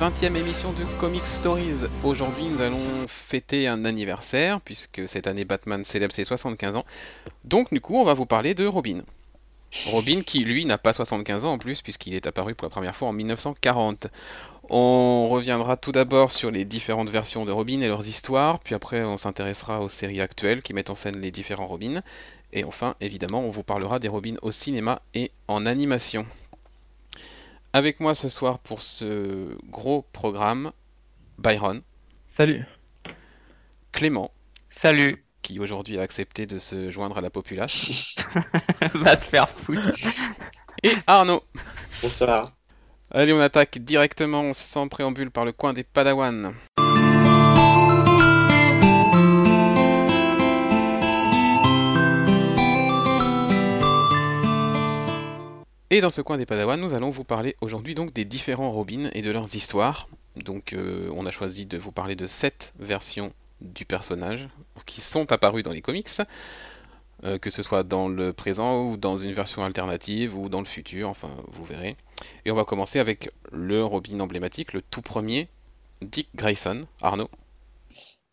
20e émission de Comic Stories. Aujourd'hui, nous allons fêter un anniversaire puisque cette année Batman célèbre ses 75 ans. Donc, du coup, on va vous parler de Robin. Robin qui, lui, n'a pas 75 ans en plus puisqu'il est apparu pour la première fois en 1940. On reviendra tout d'abord sur les différentes versions de Robin et leurs histoires, puis après on s'intéressera aux séries actuelles qui mettent en scène les différents Robins. Et enfin, évidemment, on vous parlera des Robins au cinéma et en animation. Avec moi ce soir pour ce gros programme, Byron, Salut. Clément, Salut, qui aujourd'hui a accepté de se joindre à la populace, va te faire foutre. et Arnaud. Bonsoir. Allez, on attaque directement sans préambule par le coin des Padawan. Et dans ce coin des Padawan, nous allons vous parler aujourd'hui donc des différents Robins et de leurs histoires. Donc euh, on a choisi de vous parler de sept versions du personnage qui sont apparues dans les comics, euh, que ce soit dans le présent ou dans une version alternative ou dans le futur, enfin vous verrez. Et on va commencer avec le Robin emblématique, le tout premier, Dick Grayson. Arnaud.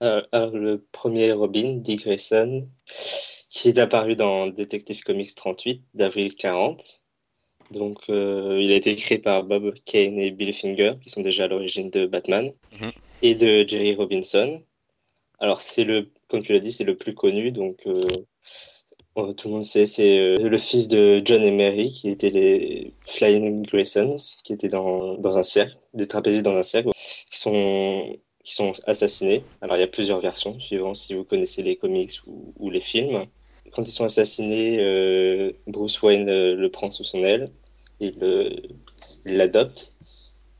Euh, le premier Robin, Dick Grayson, qui est apparu dans Detective Comics 38 d'avril 40. Donc, euh, il a été créé par Bob Kane et Bill Finger, qui sont déjà à l'origine de Batman, Mhm. et de Jerry Robinson. Alors, c'est le, comme tu l'as dit, c'est le plus connu. Donc, euh, tout le monde sait, c'est euh, le fils de John et Mary, qui étaient les Flying Graysons, qui étaient dans, dans un cercle, des trapézistes dans un cercle, qui sont qui sont assassinés. Alors, il y a plusieurs versions, suivant si vous connaissez les comics ou, ou les films. Quand ils sont assassinés, euh, Bruce Wayne euh, le prend sous son aile, il l'adopte,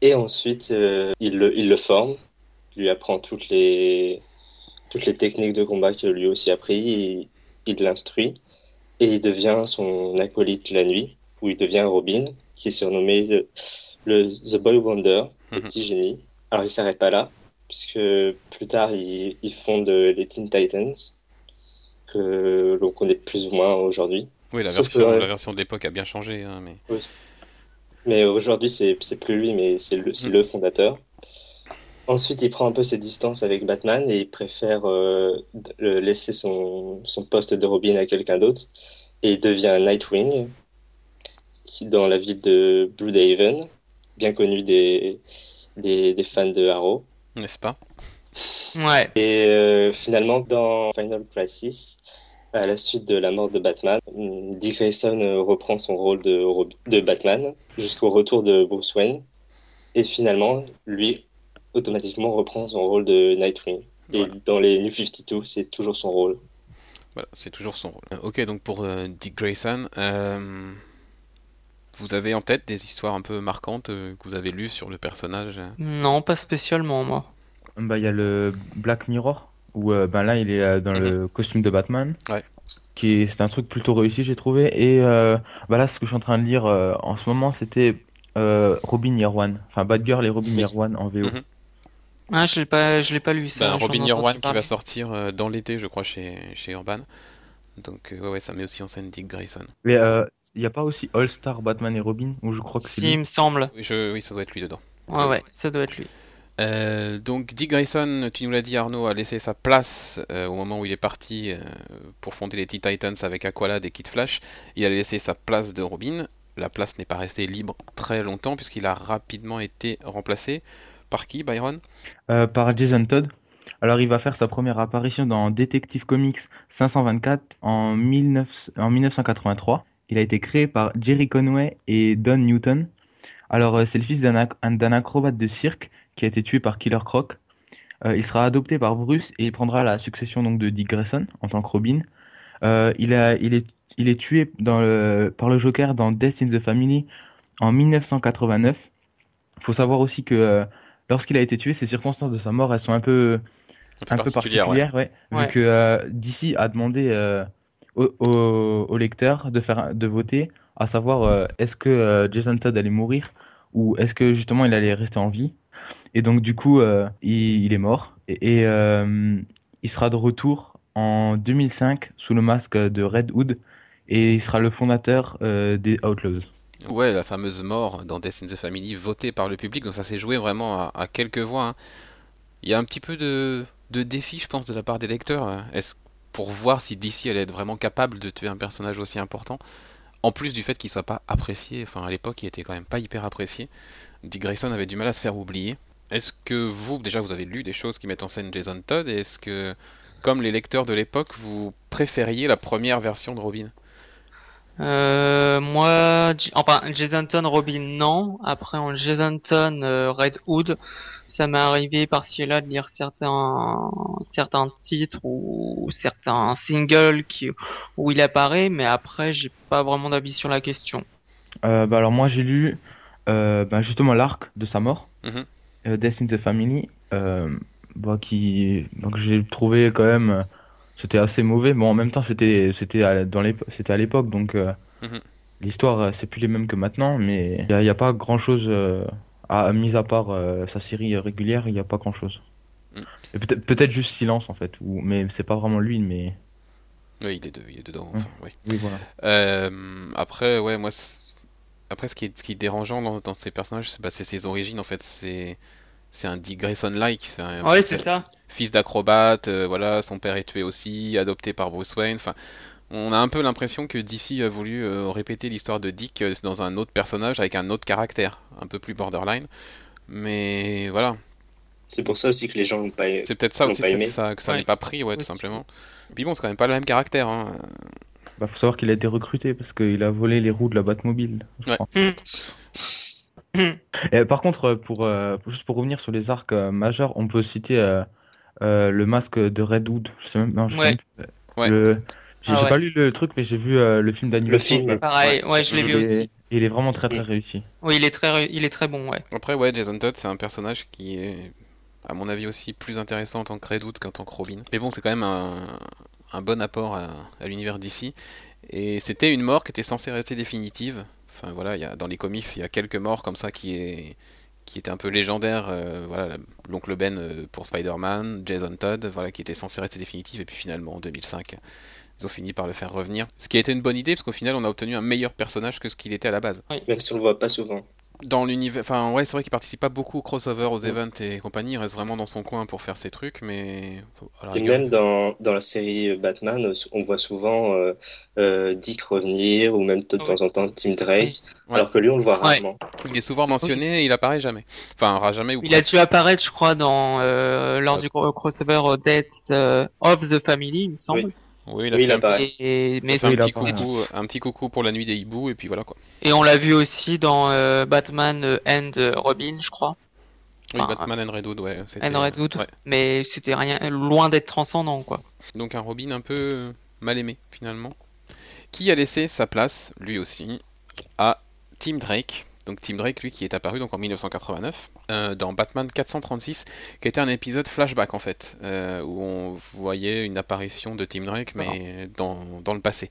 et ensuite, euh, il, le, il le forme, lui apprend toutes les, toutes les techniques de combat que lui aussi a appris, il l'instruit, et il devient son acolyte la nuit, où il devient Robin, qui est surnommé The, le The Boy Wonder, le Mhm. petit génie. Alors, il s'arrête pas là, puisque plus tard, il, il fonde les Teen Titans, que l'on connaît plus ou moins aujourd'hui. Oui, la version, que, la version de l'époque a bien changé, hein, mais Mais aujourd'hui, c'est plus lui, mais c'est le, c'est Mm. le fondateur. Ensuite, il prend un peu ses distances avec Batman et il préfère euh, laisser son, son poste de Robin à quelqu'un d'autre. Et il devient Nightwing, dans la ville de Bloodhaven, bien connu des, des, des fans de Arrow. n'est-ce pas? Ouais, Et euh, finalement, dans Final Crisis, à la suite de la mort de Batman, Dick Grayson euh, reprend son rôle de, Batman jusqu'au retour de Bruce Wayne. Et finalement, lui, automatiquement, reprend son rôle de Nightwing. Et Voilà. dans les New 52, c'est toujours son rôle. Voilà, c'est toujours son rôle. Euh, Ok, donc pour euh, Dick Grayson, euh, vous avez en tête des histoires un peu marquantes euh, que vous avez lues sur le personnage euh non, pas spécialement, moi. Bah, il y a le Black Mirror, où euh, ben là, il est euh, dans le costume de Batman. Ouais. Qui est, c'est un truc plutôt réussi, j'ai trouvé. Et euh, bah là, ce que je suis en train de lire euh, en ce moment, c'était euh, Robin Year One. Enfin, Batgirl et Robin Oui. Year One en VO. Mhm. Ah, je l'ai pas, je l'ai pas lu ça. Ben, Robin Year One qui va sortir euh, dans l'été, je crois, chez, chez Urban. Donc, euh, ouais, ouais, ça met aussi en scène Dick Grayson. Mais euh, il n'y a pas aussi All Star Batman et Robin, où je crois que c'est Si, il me semble. Oui, je- oui, ça doit être lui dedans. Ouais, ouais, ça doit être lui. Euh, donc Dick Grayson, tu nous l'as dit Arnaud, a laissé sa place euh, au moment où il est parti euh, pour fonder les Teen Titans avec Aqualad et Kid Flash. Il a laissé sa place de Robin. La place n'est pas restée libre très longtemps puisqu'il a rapidement été remplacé par qui, Byron? Par Jason Todd. Alors, il va faire sa première apparition dans Detective Comics 524 en, 19 en 1983. Il a été créé par Jerry Conway et Don Newton. Alors, c'est le fils d'un acrobate de cirque qui a été tué par Killer Croc. Euh, il sera adopté par Bruce et il prendra la succession donc de Dick Grayson en tant que Robin. Euh, il a, il est, il est tué dans le, par le Joker dans Death in the Family en 1989. Il faut savoir aussi que euh, lorsqu'il a été tué, ces circonstances de sa mort, elles sont un peu, un peu particulière, ouais. particulières, ouais, Ouais. vu que euh, DC a demandé euh, au, au, au lecteur de faire, de voter, à savoir euh, est-ce que euh, Jason Todd allait mourir? Ou est-ce que justement il allait rester en vie? Et donc du coup, euh, il, il est mort et, euh, il sera de retour en 2005 sous le masque de Red Hood et il sera le fondateur euh, des Outlaws. Ouais, la fameuse mort dans Death in the Family votée par le public, donc ça s'est joué vraiment à, quelques voix. hein. Il y a un petit peu de, de défi, je pense, de la part des lecteurs. pour voir si DC allait être vraiment capable de tuer un personnage aussi important, en plus du fait qu'il soit pas apprécié. Enfin, à l'époque, il était quand même pas hyper apprécié. Dick Grayson avait du mal à se faire oublier. Est-ce que vous, déjà, vous avez lu des choses qui mettent en scène Jason Todd, et est-ce que, comme les lecteurs de l'époque, vous préfériez la première version de Robin? Euh, moi, J- enfin, Jason Todd, Robin, non. Après, en Jason Todd, euh, Red Hood, ça m'est arrivé par-ci et là de lire certains, certains titres ou certains singles qui, où il apparaît, mais après, j'ai pas vraiment d'avis sur la question. Euh, bah alors moi j'ai lu euh, bah, justement l'arc de sa mort, euh, Death in the Family, euh, bah, qui donc j'ai trouvé quand même euh, c'était assez mauvais. Bon en même temps c'était c'était à, dans l'épo- c'était à l'époque donc euh, Mhm. l'histoire euh, c'est plus les mêmes que maintenant, mais il y, a pas grand chose à mis à part euh, sa série régulière, il y a pas grand chose. Mm. Et peut-être juste Silence en fait, ou mais c'est pas vraiment lui, mais Oui, il est, de- il est dedans. Mhm. Enfin, oui. oui voilà. Euh, après, ouais, moi, après, ce qui est, ce qui est dérangeant dans, dans ces personnages, c'est bah, c'est ses origines, en fait. C'est, c'est un Dick Grayson-like. C'est un Ouais, fils- c'est ça. Fils d'acrobate, euh, voilà, son père est tué aussi, adopté par Bruce Wayne. Enfin, on a un peu l'impression que DC a voulu euh, répéter l'histoire de Dick euh, dans un autre personnage avec un autre caractère, un peu plus borderline. Mais voilà, C'est pour ça aussi que les gens l'ont pas. c'est peut-être ça aussi pas aimé. que ça, que ça Ouais. n'est pas pris, ouais, tout simplement. Puis bon, c'est quand même pas le même caractère, hein. Bah, faut savoir qu'il a été recruté parce qu'il a volé les roues de la Batmobile, je Ouais. crois. Hmm. Et par contre, euh, pour, euh, juste pour revenir sur les arcs euh, majeurs, on peut citer euh, euh, le masque de Red Hood. Je sais même, non, je sais Ouais. même plus. Ouais. Le, j'ai Ah ouais. pas lu le truc, mais j'ai vu euh, le film d'animation. film. et- Pareil, ouais, je l'ai vu aussi. Il est vraiment très très réussi. Oui, il est très, il est très bon, ouais. Après, ouais, Jason Todd, c'est un personnage qui est, à mon avis, aussi plus intéressant en tant que Red Hood qu'en tant que Robin. Mais bon, c'est quand même un, un bon apport à, à l'univers d'ici. Et c'était une mort qui était censée rester définitive. Enfin voilà, il y a, dans les comics, il y a quelques morts comme ça qui est qui étaient un peu légendaires. euh, voilà, l'oncle Ben euh, pour Spider-Man, Jason Todd, voilà, qui était censé rester définitive. Et puis finalement, en 2005, ils ont fini par le faire revenir. Ce qui a été une bonne idée, parce qu'au final, on a obtenu un meilleur personnage que ce qu'il était à la base Même si on le voit pas souvent. Dans l'univers, enfin ouais, c'est vrai qu'il participe pas beaucoup au crossover, aux events et compagnie, il reste vraiment dans son coin pour faire ses trucs, mais Et même dans, dans la série Batman, on voit souvent euh, euh, Dick revenir ou même de temps en temps Tim Drake, Ouais. alors que lui on le voit Ouais. rarement. il est souvent mentionné et il apparaît jamais. Enfin, jamais ou Il a dû apparaître, je crois, dans euh, lors du crossover Death euh, of the Family, il me semble. Oui, il a Oui, fait il un, apparaît. Et, mais il a un Oui, il petit coucou, un petit coucou pour la nuit des hiboux et puis voilà quoi. et on l'a vu aussi dans euh, Batman euh, and Robin, je crois. Oui, Batman and Red Hood, ouais. And Red Hood. ouais. Mais c'était rien, loin d'être transcendant, quoi. Donc un Robin un peu mal aimé finalement, qui a laissé sa place, lui aussi, à Tim Drake. Donc Tim Drake, lui, qui est apparu donc en 1989 euh, dans Batman 436, qui était un épisode flashback en fait, euh, où on voyait une apparition de Tim Drake, mais dans, dans le passé.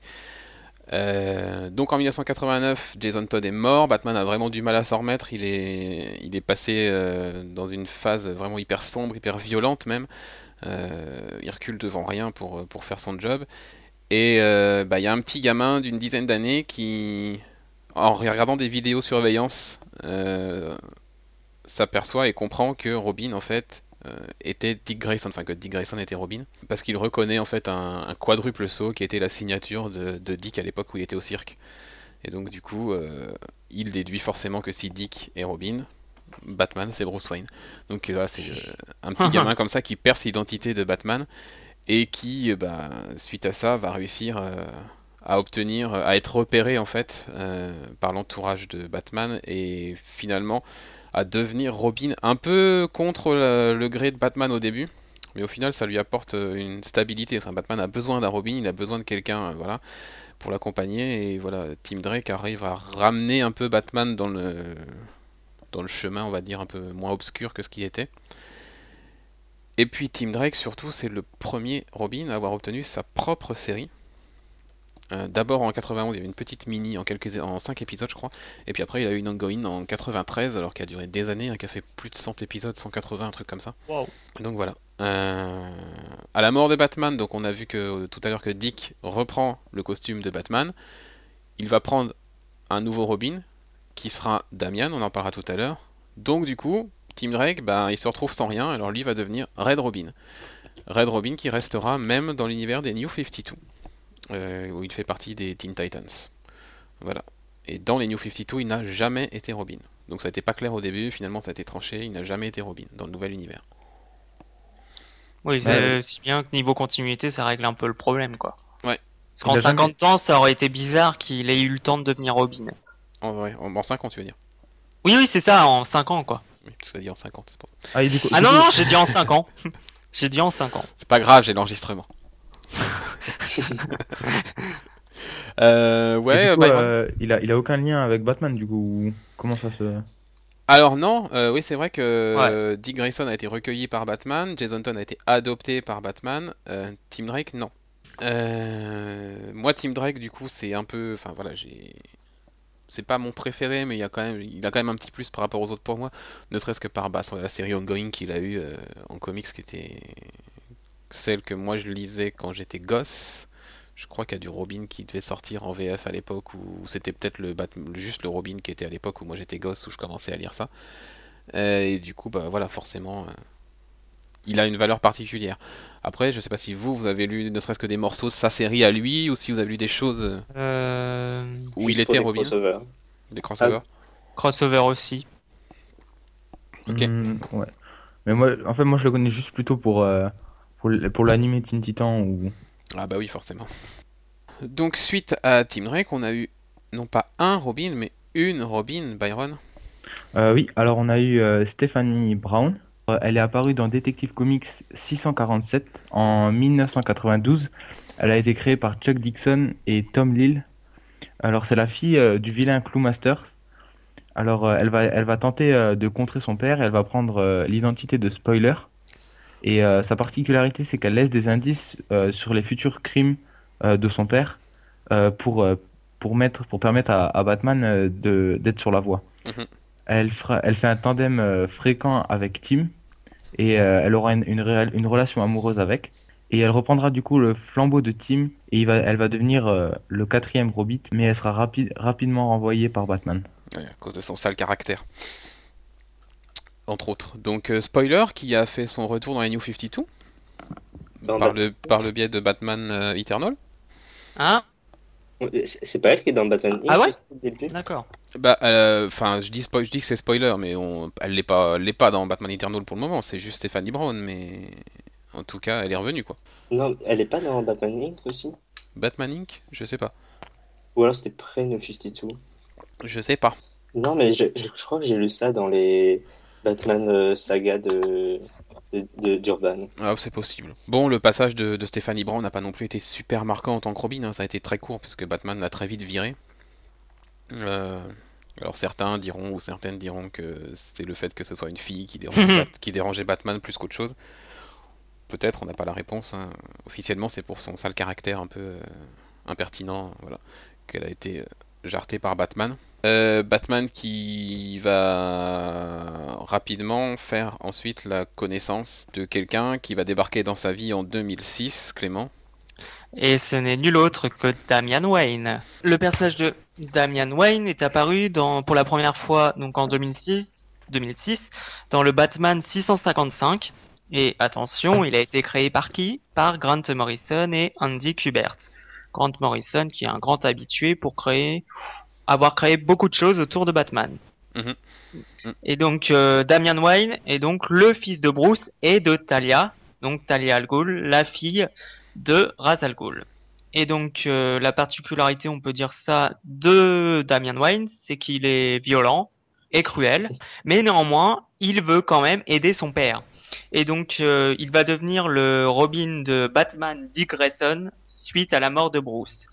Euh, donc en 1989, Jason Todd est mort, Batman a vraiment du mal à s'en remettre, il est, il est passé dans une phase vraiment hyper sombre, hyper violente même. Il recule devant rien pour, pour faire son job. Et bah, il y a un petit gamin d'une dizaine d'années qui, en regardant des vidéos surveillance, euh, s'aperçoit et comprend que Robin en fait euh, était Dick Grayson, enfin que Dick Grayson était Robin, parce qu'il reconnaît en fait un, un quadruple saut qui était la signature de, de Dick à l'époque où il était au cirque. Et donc du coup, euh, il déduit forcément que si Dick est Robin, Batman c'est Bruce Wayne. Donc voilà, c'est euh, un petit gamin comme ça qui perce l'identité de Batman et qui, bah, suite à ça, va réussir euh, à obtenir, à être repéré en fait euh, par l'entourage de Batman et finalement à devenir Robin un peu contre le, gré de Batman au début. Mais au final, ça lui apporte euh, une stabilité. Enfin, Batman a besoin d'un Robin, il a besoin de quelqu'un, euh, voilà, pour l'accompagner. Et voilà, Tim Drake arrive à ramener un peu Batman dans le dans le chemin, on va dire, un peu moins obscur que ce qu'il était. Et puis Tim Drake, surtout, c'est le premier Robin à avoir obtenu sa propre série. Euh, D'abord en 91, il y avait une petite mini en quelques en 5 épisodes, je crois. Et puis après, il y a eu une ongoing en 93, alors qui a duré des années, hein, qui a fait plus de 100 épisodes, 180, un truc comme ça. Wow. Donc voilà. Euh, À la mort de Batman, donc on a vu que tout à l'heure que Dick reprend le costume de Batman. Il va prendre un nouveau Robin, qui sera Damian, on en parlera tout à l'heure. Donc du coup, Tim Drake, ben, il se retrouve sans rien, alors lui va devenir Red Robin. Red Robin qui restera même dans l'univers des New 52, euh, où il fait partie des Teen Titans. Voilà. Et dans les New 52, il n'a jamais été Robin. Donc ça n'était pas clair au début, finalement ça a été tranché, il n'a jamais été Robin dans le nouvel univers. Oui, Ouais. si bien que niveau continuité, ça règle un peu le problème, quoi. Ouais. Parce qu'en Il a jamais- 50 ans, ça aurait été bizarre qu'il ait eu le temps de devenir Robin. En vrai, en, en 5 ans tu veux dire? Oui, oui, c'est ça, en 5 ans, quoi. Oui, tout à dit en 50, c'est pour- Ah, Ah non, non, j'ai dit en 5 ans. j'ai dit en 5 ans. C'est pas grave, j'ai l'enregistrement. euh, ouais, coup, Byron. euh, il a, il a aucun lien avec Batman, du coup. ou Comment ça se. Alors non, euh, oui c'est vrai que Ouais. euh, Dick Grayson a été recueilli par Batman, Jason Todd a été adopté par Batman, euh, Tim Drake non. Euh, moi Tim Drake du coup c'est un peu, enfin voilà j'ai, c'est pas mon préféré mais il y a quand même, il a quand même un petit plus par rapport aux autres pour moi, ne serait-ce que par bah, sur la série ongoing qu'il a eu euh, en comics qui était celle que moi je lisais quand j'étais gosse. Je crois qu'il y a du Robin qui devait sortir en VF à l'époque où c'était peut-être le juste le Robin qui était à l'époque où moi j'étais gosse où je commençais à lire ça. Euh, et du coup, bah voilà, forcément, euh, il a une valeur particulière. Après, je sais pas si vous, vous avez lu ne serait-ce que des morceaux de sa série à lui ou si vous avez lu des choses euh, Euh... où Juste il était des Robin, crossovers. des crossovers. Crossover aussi. Ok. Hmm, ouais. Mais moi, en fait, moi, je le connais juste plutôt pour, euh, pour, pour l'anime Teen Titan ou? Ah bah oui, forcément. Donc suite à Tim Drake, on a eu non pas un Robin, mais une Robin, Byron. Euh, oui, alors on a eu euh, Stephanie Brown. Euh, Elle est apparue dans Detective Comics 647 en 1992. Elle a été créée par Chuck Dixon et Tom Lill. Alors c'est la fille euh, du vilain Clou Masters. Alors elle va, elle va tenter de contrer son père. Elle va prendre l'identité de Spoiler. Et euh, sa particularité, c'est qu'elle laisse des indices euh, sur les futurs crimes euh, de son père pour, pour, mettre, pour permettre à, à Batman d'être sur la voie. Mhm. Elle, fera, elle fait un tandem fréquent avec Tim et euh, elle aura une, une, réelle- une relation amoureuse avec. Et elle reprendra du coup le flambeau de Tim et il va, elle va devenir euh, le quatrième Robin, mais elle sera rapi- rapidement renvoyée par Batman. Ouais, à cause de son sale caractère. Entre autres. Donc euh, Spoiler qui a fait son retour dans les New 52 Dans par le, par le biais de Batman euh, Eternal. Hein C'est pas elle qui est dans Batman. Ah ouais D'accord. Bah, euh, enfin, je dis je dis que c'est spoiler, mais on, elle l'est pas, elle l'est pas dans Batman Eternal pour le moment. C'est juste Stephanie Brown, mais en tout cas, elle est revenue quoi. Non, elle est pas dans Batman Inc. aussi? Batman Inc. Je sais pas. Ou alors c'était pré New 52 Je sais pas. Non, mais je, je, je crois que j'ai lu ça dans les Batman euh, saga de, d'Urban. Ah, c'est possible. Bon, le passage de, de Stephanie Brown n'a pas non plus été super marquant en tant que Robin. hein. Ça a été très court puisque Batman l'a très vite viré. Euh, alors certains diront ou certaines diront que c'est le fait que ce soit une fille qui dérangeait, Bat- qui dérangeait Batman plus qu'autre chose. Peut-être, on n'a pas la réponse. hein. Officiellement, c'est pour son sale caractère un peu euh, impertinent, voilà, qu'elle a été jartée par Batman. Euh, Batman qui va rapidement faire ensuite la connaissance de quelqu'un qui va débarquer dans sa vie en 2006, Clément. Et ce n'est nul autre que Damian Wayne. Le personnage de Damian Wayne est apparu pour la première fois en 2006, 2006 dans le Batman 655. Et attention, il a été créé par qui? Par Grant Morrison et Andy Kubert. Grant Morrison qui est un grand habitué pour créer, avoir créé beaucoup de choses autour de Batman. Mhm. Et donc euh, Damian Wayne est donc le fils de Bruce et de Talia, donc Talia Al Ghul, la fille de Ra's al Ghul. Et donc euh, la particularité, on peut dire ça, de Damian Wayne, c'est qu'il est violent et cruel, mais néanmoins, il veut quand même aider son père. Et donc euh, il va devenir le Robin de Batman Dick Grayson suite à la mort de Bruce.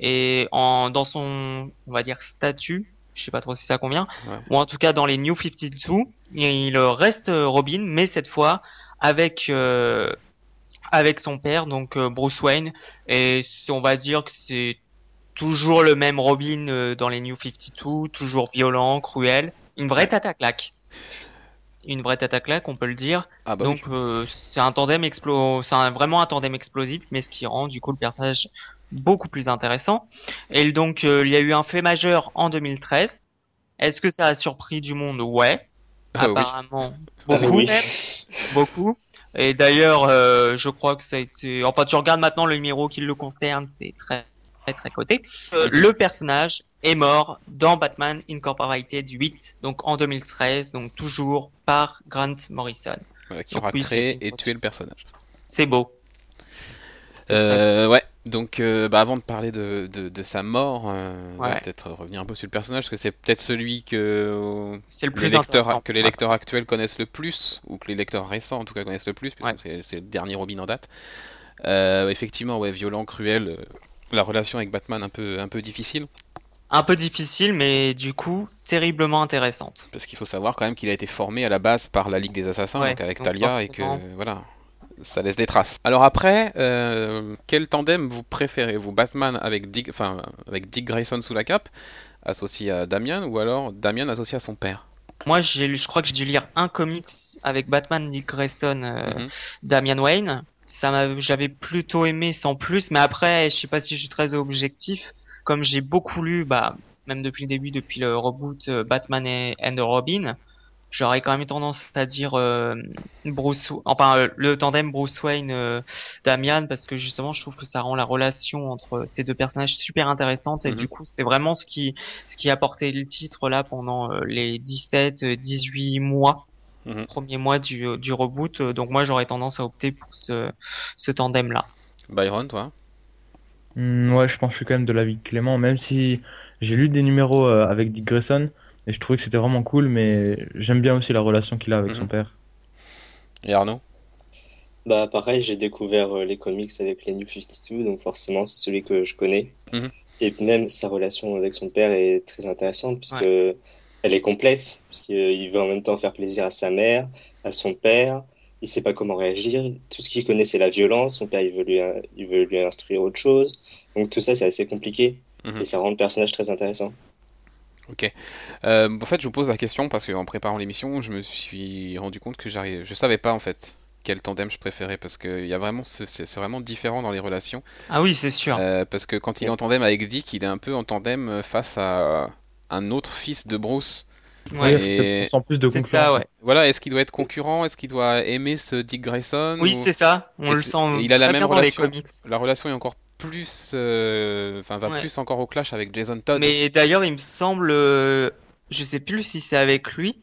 Et en dans son, on va dire statut, je sais pas trop si ça convient, Ouais. ou en tout cas dans les New 52, il reste Robin, mais cette fois avec euh, avec son père, donc euh, Bruce Wayne, et on va dire que c'est toujours le même Robin euh, dans les New 52, toujours violent, cruel, une vraie à claque. Une vraie tête à claque, on peut le dire. Ah bah donc euh, c'est un tandem explo, c'est un- vraiment un tandem explosif, mais ce qui rend du coup le personnage beaucoup plus intéressant. Et donc euh, il y a eu un fait majeur en 2013 Est-ce que ça a surpris du monde? Ouais. Ah oui. Apparemment, Ah beaucoup. oui. même. Beaucoup. Et d'ailleurs, euh, je crois que ça a été. Enfin, tu regardes maintenant le numéro qui le concerne, c'est très très très coté. Euh, le personnage est mort dans Batman Incorporated 8, donc en 2013, donc toujours par Grant Morrison. Voilà, qui Donc aura oui, créé et tué le personnage. C'est beau. Euh, ouais, donc euh, bah, avant de parler de, de, de sa mort, euh, Ouais. peut-être revenir un peu sur le personnage, parce que c'est peut-être celui que, le les plus lecteurs, intéressant. que les lecteurs actuels connaissent le plus, ou que les lecteurs récents en tout cas connaissent le plus, puisque Ouais. c'est le dernier Robin en date. Euh, effectivement, ouais, violent, cruel, euh, la relation avec Batman un peu, un peu difficile, Un peu difficile, mais du coup, terriblement intéressante. parce qu'il faut savoir quand même qu'il a été formé à la base par la Ligue des Assassins, Ouais, donc avec donc Talia, et que voilà, ça laisse des traces. Alors après, euh, quel tandem vous préférez, vous Batman avec Dick, enfin avec Dick Grayson sous la cape, associé à Damian, ou alors Damian associé à son père? Moi, je crois que j'ai dû lire un comics avec Batman, Dick Grayson, euh, Mhm. Damian Wayne. Ça m'a, j'avais plutôt aimé sans plus, mais après, je sais pas si je suis très objectif. Comme j'ai beaucoup lu, bah, même depuis le début, depuis le reboot euh, Batman et and Robin, j'aurais quand même tendance à dire euh, Bruce, enfin euh, le tandem Bruce Wayne euh, Damian, parce que justement, je trouve que ça rend la relation entre ces deux personnages super intéressante et Mhm. du coup, c'est vraiment ce qui ce qui a porté le titre là pendant les 17, euh, 18 mois, Mhm. premiers mois du, du reboot. Euh, Donc moi j'aurais tendance à opter pour ce, ce tandem là. Byron, toi? Hmm, ouais, je pense que je suis quand même de l'avis de Clément, même si j'ai lu des numéros euh, avec Dick Grayson et je trouvais que c'était vraiment cool, mais j'aime bien aussi la relation qu'il a avec Mhm. son père. Et Arnaud? Bah pareil, j'ai découvert euh, les comics avec les New 52, donc forcément c'est celui que je connais. Mhm. Et même sa relation avec son père est très intéressante puisque elle est complexe, parce qu'il veut en même temps faire plaisir à sa mère, à son père. Il sait pas comment réagir. Tout ce qu'il connaît c'est la violence. Son père il veut lui, il veut lui instruire autre chose. Donc tout ça c'est assez compliqué Mhm. et ça rend le personnage très intéressant. Ok. Euh, en fait, je vous pose la question parce qu'en préparant l'émission, je me suis rendu compte que j'arrive, je savais pas en fait quel tandem je préférais parce que il y a vraiment, ce- c'est c'est vraiment différent dans les relations. Ah oui, c'est sûr. Euh, parce que quand il est en tandem avec Dick, il est un peu en tandem euh, face à un autre fils de Bruce. Ouais, Ouais, et- c'est- sans plus de concurrence. ça, ouais. Voilà, est-ce qu'il doit être concurrent? Est-ce qu'il doit aimer ce Dick Grayson? Oui, ou- c'est ça. On Et le sent il a la même bien dans les relation. comics. La relation est encore plus, euh, enfin, va Ouais. plus encore au clash avec Jason Todd. Mais d'ailleurs, il me semble, euh, je sais plus si c'est avec lui,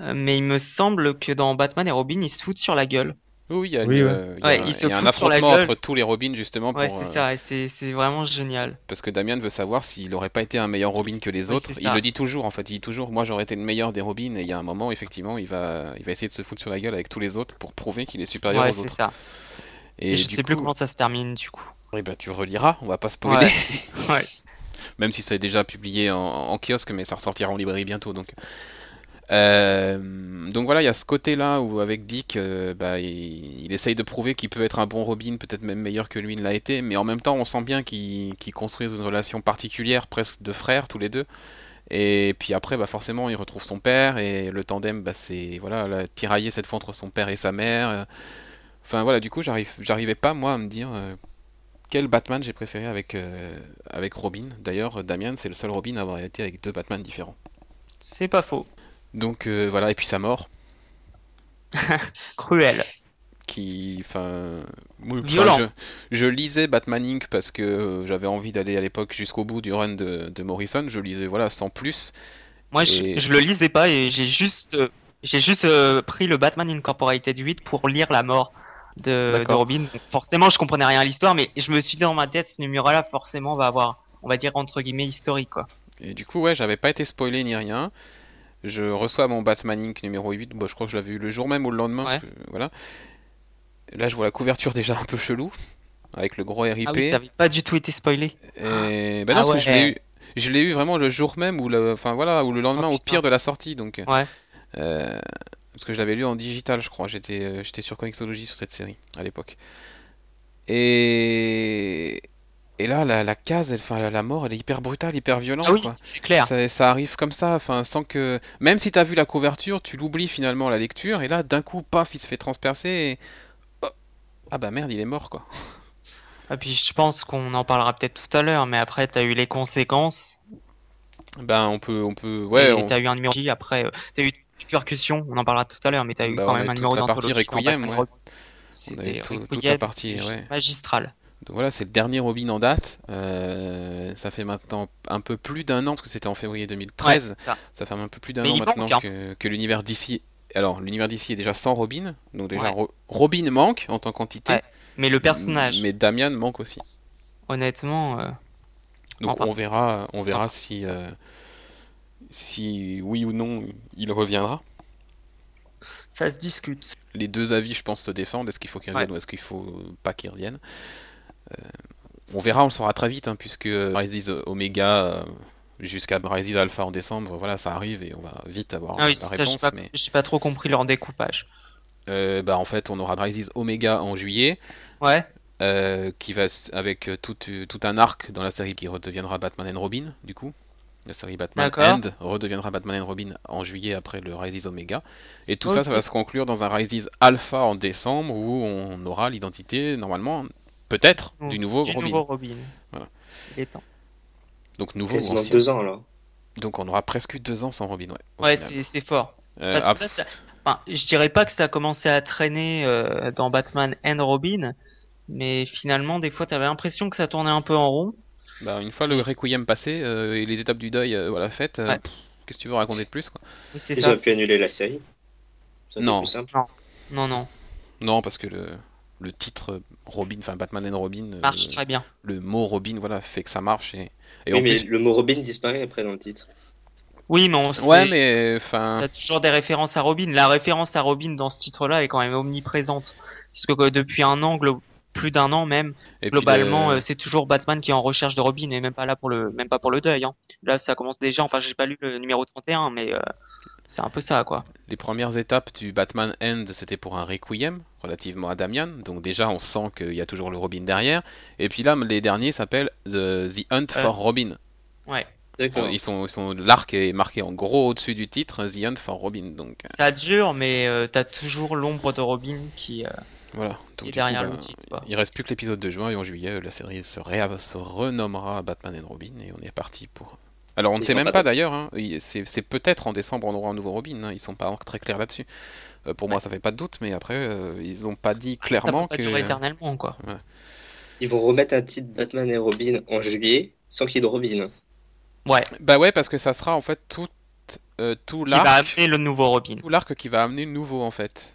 euh, mais il me semble que dans Batman et Robin, ils se foutent sur la gueule. Oui, il y a, Oui, une- ouais. il y a Ouais, un, il se il y a un fout sur la affrontement entre tous les Robins justement Ouais, c'est euh, ça, et c'est vraiment génial. parce que Damian veut savoir s'il aurait pas été un meilleur Robin que les autres. Il ça. le dit toujours en fait, il dit toujours moi j'aurais été le meilleur des Robins et il y a un moment effectivement il va il va essayer de se foutre sur la gueule avec tous les autres pour prouver qu'il est supérieur Ouais, aux c'est autres. ça. Et, Et je sais plus comment ça se termine du coup. eh ben, tu reliras, on va pas spoiler. Ouais. Ouais. Même si ça est déjà publié en, en kiosque, mais ça ressortira en librairie bientôt. Donc, Euh, donc voilà, il y a ce côté-là où avec Dick, euh, bah, il, essaye de prouver qu'il peut être un bon Robin, peut-être même meilleur que lui ne l'a été, mais en même temps, on sent bien qu'ils qu'ils construisent une relation particulière, presque de frères tous les deux. Et puis après, bah forcément, il retrouve son père et le tandem, bah c'est voilà, la tiraillé cette fois entre son père et sa mère. Enfin voilà, du coup, j'arrivais pas moi à me dire euh, quel Batman j'ai préféré avec avec Robin. D'ailleurs, Damian, c'est le seul Robin à avoir été avec deux Batman différents. C'est pas faux. Donc euh, voilà, et puis sa mort, Cruel. qui, enfin, Violente. je, je lisais Batman Inc parce que euh, j'avais envie d'aller à l'époque jusqu'au bout du run de, de Morrison. Je lisais voilà sans plus. Moi, je, Et- je le lisais pas et j'ai juste, euh, j'ai juste euh, pris le Batman Incorporated 8 pour lire la mort de, de. Robin. Donc, forcément, je comprenais rien à l'histoire, mais je me suis dit dans ma tête, ce numéro-là, forcément, va avoir, on va dire entre guillemets historique, quoi. Et du coup, ouais, j'avais pas été spoilé ni rien. Je reçois mon Batman Inc numéro 8. Bon, je crois que je l'avais eu le jour même ou le lendemain. parce Ouais. que, voilà. Là, je vois la couverture déjà un peu chelou. Avec le gros RIP. Ah oui, t'avais pas du tout été spoilé. Et bah Ah non, parce que je l'ai eu, je l'ai eu vraiment le jour même ou le, enfin voilà, ou le lendemain Oh, au pire de la sortie, donc. Ouais. euh, parce que je l'avais lu en digital, je crois. J'étais, euh, j'étais sur Comixology sur cette série à l'époque. Et et là, la, la case, elle, enfin la, la mort, elle est hyper brutale, hyper violente, Ah oui, quoi. c'est clair. Ça, ça arrive comme ça, enfin sans que, même si t'as vu la couverture, tu l'oublies finalement la lecture, et là d'un coup, paf, il se fait transpercer. Et... oh, Ah bah merde, il est mort quoi. Et puis, je pense qu'on en parlera peut-être tout à l'heure, mais après, t'as eu les conséquences. Ben on peut, on peut, ouais. Et on- t'as eu un numéro J, après, euh, t'as eu Supercussion, on en parlera tout à l'heure, mais t'as eu Bah, quand même un toute numéro d'anthologie Requiem, ouais. C'était tout- toute Requiem, la partie, ouais. magistral. Donc voilà, c'est le dernier Robin en date. Euh, ça fait maintenant un peu plus d'un an, parce que c'était en février 2013. ça. Ça fait un peu plus d'un an maintenant manque, hein. que, que l'univers d'ici. Alors, l'univers d'ici est déjà sans Robin. Donc, déjà, Ouais. Ro- Robin manque en tant qu'entité. Ouais, Mais le personnage, Mais Damian manque aussi. honnêtement, euh, Donc, Enfin, on verra, on verra si, euh, si oui ou non il reviendra. ça se discute. Les deux avis, je pense, se défendent. Est-ce qu'il faut qu'il revienne Ouais. ou est-ce qu'il faut pas qu'il revienne? Euh, On verra, on le saura très vite, hein, puisque Rises Omega euh, jusqu'à Rises Alpha en décembre, voilà, ça arrive et on va vite avoir Ah oui, la ça, j'ai réponse. pas, mais pas trop compris leur découpage. euh, bah, en fait, on aura Rises Omega en juillet, Ouais, euh, qui va avec euh, tout, euh, tout un arc dans la série qui redeviendra Batman and Robin, du coup. La série Batman. End redeviendra Batman and Robin en juillet après le Rises Omega. Et tout ça, ça va se conclure dans un Rises Alpha en décembre où on aura l'identité, normalement, peut-être, du nouveau du Robin. nouveau Robin. Voilà. Il est temps. Donc nouveau Quasiment deux ans là. Donc on aura presque deux ans sans Robin, ouais. Ouais, c'est fort. Euh, Parce ah, que là, ça- enfin, je dirais pas que ça a commencé à traîner euh, dans Batman and Robin, mais finalement, des fois, t'avais l'impression que ça tournait un peu en rond. bah, une fois le Requiem passé euh, et les étapes du deuil euh, voilà, faites, euh, Ouais. qu'est-ce que tu veux raconter de plus quoi? Ils ça. auraient pu annuler la série. Ça Non. plus simple. Non, non, Non, parce que le, le titre Robin, enfin Batman and Robin, euh, marche très bien. le mot Robin, voilà, fait que ça marche et, et Oui, mais plus. le mot Robin disparaît après dans le titre. Oui, mais on sait, Ouais, mais enfin, t'as toujours des références à Robin. La référence à Robin dans ce titre-là est quand même omniprésente. Parce que euh, depuis un an, glo- plus d'un an même, et globalement, le- euh, c'est toujours Batman qui est en recherche de Robin et même pas là pour le, même pas pour le deuil. Hein. Là, ça commence déjà. Enfin, j'ai pas lu le numéro 31, mais euh, c'est un peu ça, quoi. les premières étapes du Batman End, c'était pour un Requiem relativement à Damian, donc déjà on sent qu'il y a toujours le Robin derrière. Et puis là, les derniers s'appellent The, The Hunt Euh. for Robin. Ouais. D'accord. Ils sont, ils sont, l'arc est marqué en gros au-dessus du titre, The Hunt for Robin. Donc euh, Ça dure, mais euh, t'as toujours l'ombre de Robin qui, euh, voilà. qui est derrière coup, le titre. quoi. il reste plus que l'épisode de juin et en juillet, la série se, ré- se renommera Batman and Robin et on est parti pour. Alors on ne sait même pas d'ailleurs, hein, c'est peut-être en décembre on aura un nouveau Robin, hein, ils sont pas encore très clairs là-dessus. Euh, pour moi ça fait pas de doute, mais après euh, ils ont pas dit Ça clairement peut pas que. durer éternellement, quoi. Ils vont remettre un titre Batman et Robin en juillet sans qu'il y ait de Robin. Ouais. Bah ouais, parce que ça sera en fait tout, euh, tout qui va l'arc, amener le nouveau Robin. tout l'arc qui va amener le nouveau en fait.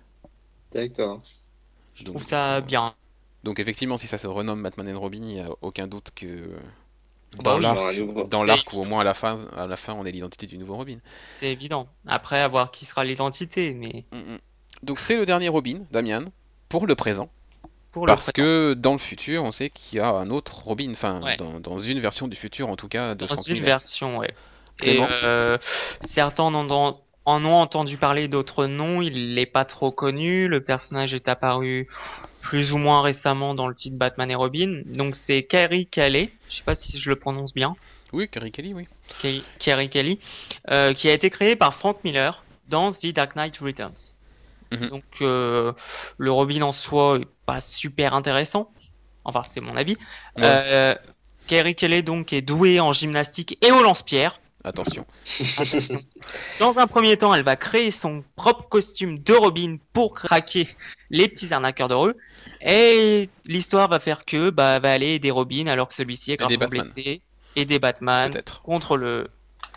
D'accord. Je Donc, trouve ça bien. Donc effectivement, si ça se renomme Batman and Robin, il n'y a aucun doute que dans oui. l'arc, Dans ou au moins à la fin, à la fin, on est l'identité du nouveau Robin. C'est évident. Après, à voir qui sera l'identité, mais Mm, mm. Donc c'est le dernier Robin, Damian, pour le présent, pour le parce présent, que dans le futur, on sait qu'il y a un autre Robin, enfin Ouais. dans, dans une version du futur en tout cas de dans Frank une Miller. version, ouais. Et euh, certains en ont, en ont entendu parler, d'autres non. Il n'est pas trop connu. Le personnage est apparu plus ou moins récemment dans le titre Batman et Robin. Donc c'est Kerry Kelly, je sais pas si je le prononce bien, Oui, Kerry Kelly, oui. Kerry- Kerry Kelly, euh, qui a été créé par Frank Miller dans The Dark Knight Returns. Mhm. Donc euh, le Robin en soi est pas super intéressant. Enfin, c'est mon avis. Ouais. Euh, Kerry Kelly donc est douée en gymnastique et au lance-pierre. Attention. Dans un premier temps, elle va créer son propre costume de Robin pour craquer les petits arnaqueurs de rue. Et l'histoire va faire que bah, elle va aller aider Robin alors que celui-ci est gravement blessé. Et des Batman contre le...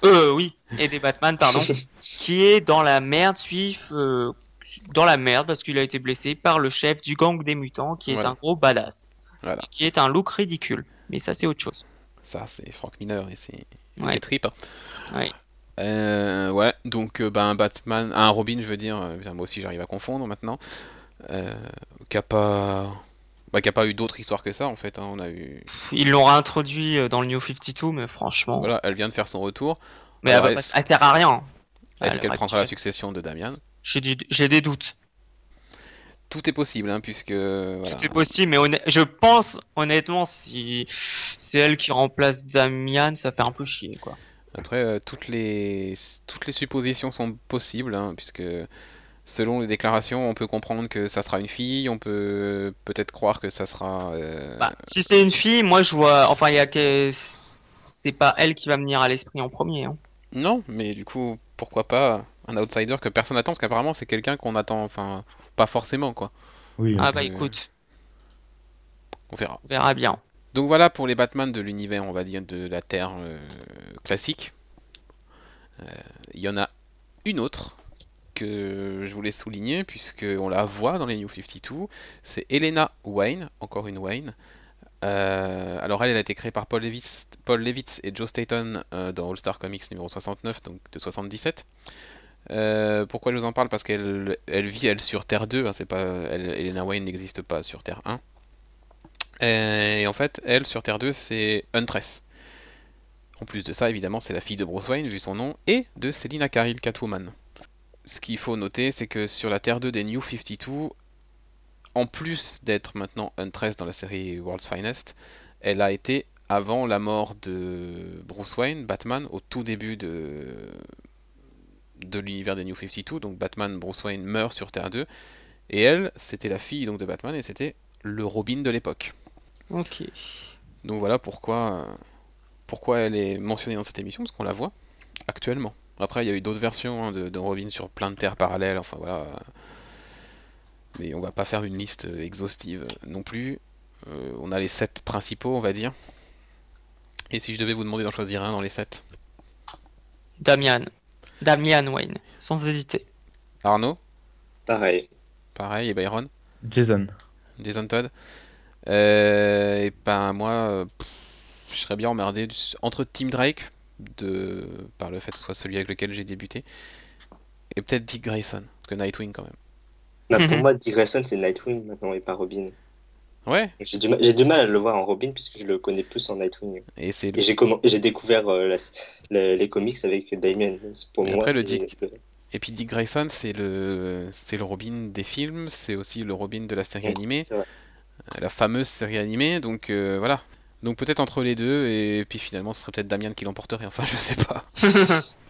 Euh, oui, et des Batman, pardon. qui est dans la merde, suif... euh, dans la merde parce qu'il a été blessé par le chef du gang des mutants qui est Voilà. un gros badass. Voilà. Qui est un look ridicule. Mais ça, c'est autre chose. Ça, c'est Frank Miller et ses, et Ouais. ses tripes. Ouais. Euh, ouais, donc euh, ben Batman, un Robin, je veux dire, euh, moi aussi j'arrive à confondre maintenant, euh, qui a pas, bah, qui a pas eu d'autre histoire que ça en fait. hein. On a eu, Ils l'ont réintroduit dans le New 52, mais franchement... voilà, elle vient de faire son retour. Mais Alors, elle, va- elle sert à rien. Est-ce Elle qu'elle prendra la succession de Damian? J'ai des doutes. Tout est possible, hein, puisque voilà. C'est possible, mais honn- je pense honnêtement si c'est elle qui remplace Damian, ça fait un peu chier quoi. Après, euh, toutes les toutes les suppositions sont possibles, hein, puisque selon les déclarations, on peut comprendre que ça sera une fille, on peut peut-être croire que ça sera. euh, Bah, si c'est une fille, moi je vois, enfin il y a que c'est pas elle qui va venir à l'esprit en premier. Hein. Non, mais du coup, pourquoi pas un outsider que personne n'attend, parce qu'apparemment c'est quelqu'un qu'on attend, enfin, pas forcément quoi. Oui, Ah euh, bah écoute, On verra. on verra bien. Donc voilà pour les Batman de l'univers, on va dire, de la Terre euh, classique. Euh, Il y en a une autre que je voulais souligner, puisque on la voit dans les New 52, c'est Elena Wayne, encore une Wayne. Euh, alors elle, elle a été créée par Paul Levitz, Paul Levitz et Joe Staton euh, dans All Star Comics numéro 69, donc de 77. Euh, pourquoi je vous en parle? Parce qu'elle elle vit elle sur Terre 2, hein, c'est pas, elle- Elena Wayne n'existe pas sur Terre 1. Et en fait, elle sur Terre 2, c'est Huntress. En plus de ça, évidemment, c'est la fille de Bruce Wayne, vu son nom, et de Selina Kyle, Catwoman. Ce qu'il faut noter, c'est que sur la Terre 2 des New 52, en plus d'être maintenant Huntress dans la série World's Finest, elle a été avant la mort de Bruce Wayne, Batman, au tout début de, de l'univers des New 52. Donc Batman, Bruce Wayne meurt sur Terre 2, et elle, c'était la fille donc de Batman, et c'était le Robin de l'époque. Ok. Donc voilà pourquoi, euh, pourquoi elle est mentionnée dans cette émission, parce qu'on la voit actuellement. Après, il y a eu d'autres versions hein, de, de Robin sur plein de terres parallèles, enfin voilà. Mais on va pas faire une liste euh, exhaustive non plus. Euh, on a les sept principaux, on va dire. Et si je devais vous demander d'en choisir un dans les sept? Damian. Damian Wayne, sans hésiter. Arnaud, Pareil. pareil, et Byron, Jason. Jason Todd. Euh, et ben moi, euh, pff, je serais bien emmerdé du- entre Tim Drake, de, par le fait que ce soit celui avec lequel j'ai débuté, et peut-être Dick Grayson, parce que Nightwing quand même. Non, pour Mhm. moi, Dick Grayson, c'est Nightwing maintenant et pas Robin. Ouais, J'ai du, mal- j'ai du mal à le voir en Robin puisque je le connais plus en Nightwing. et c'est Et j'ai j'ai découvert euh, la- le- les comics avec Damien. Pour Et moi, après, le Dick. le- et puis Dick Grayson, c'est le c'est le Robin des films, c'est aussi le Robin de la série animée, vrai. la fameuse série animée, donc euh, voilà. Donc peut-être entre les deux, et puis finalement ce serait peut-être Damian qui l'emporterait, enfin je sais pas.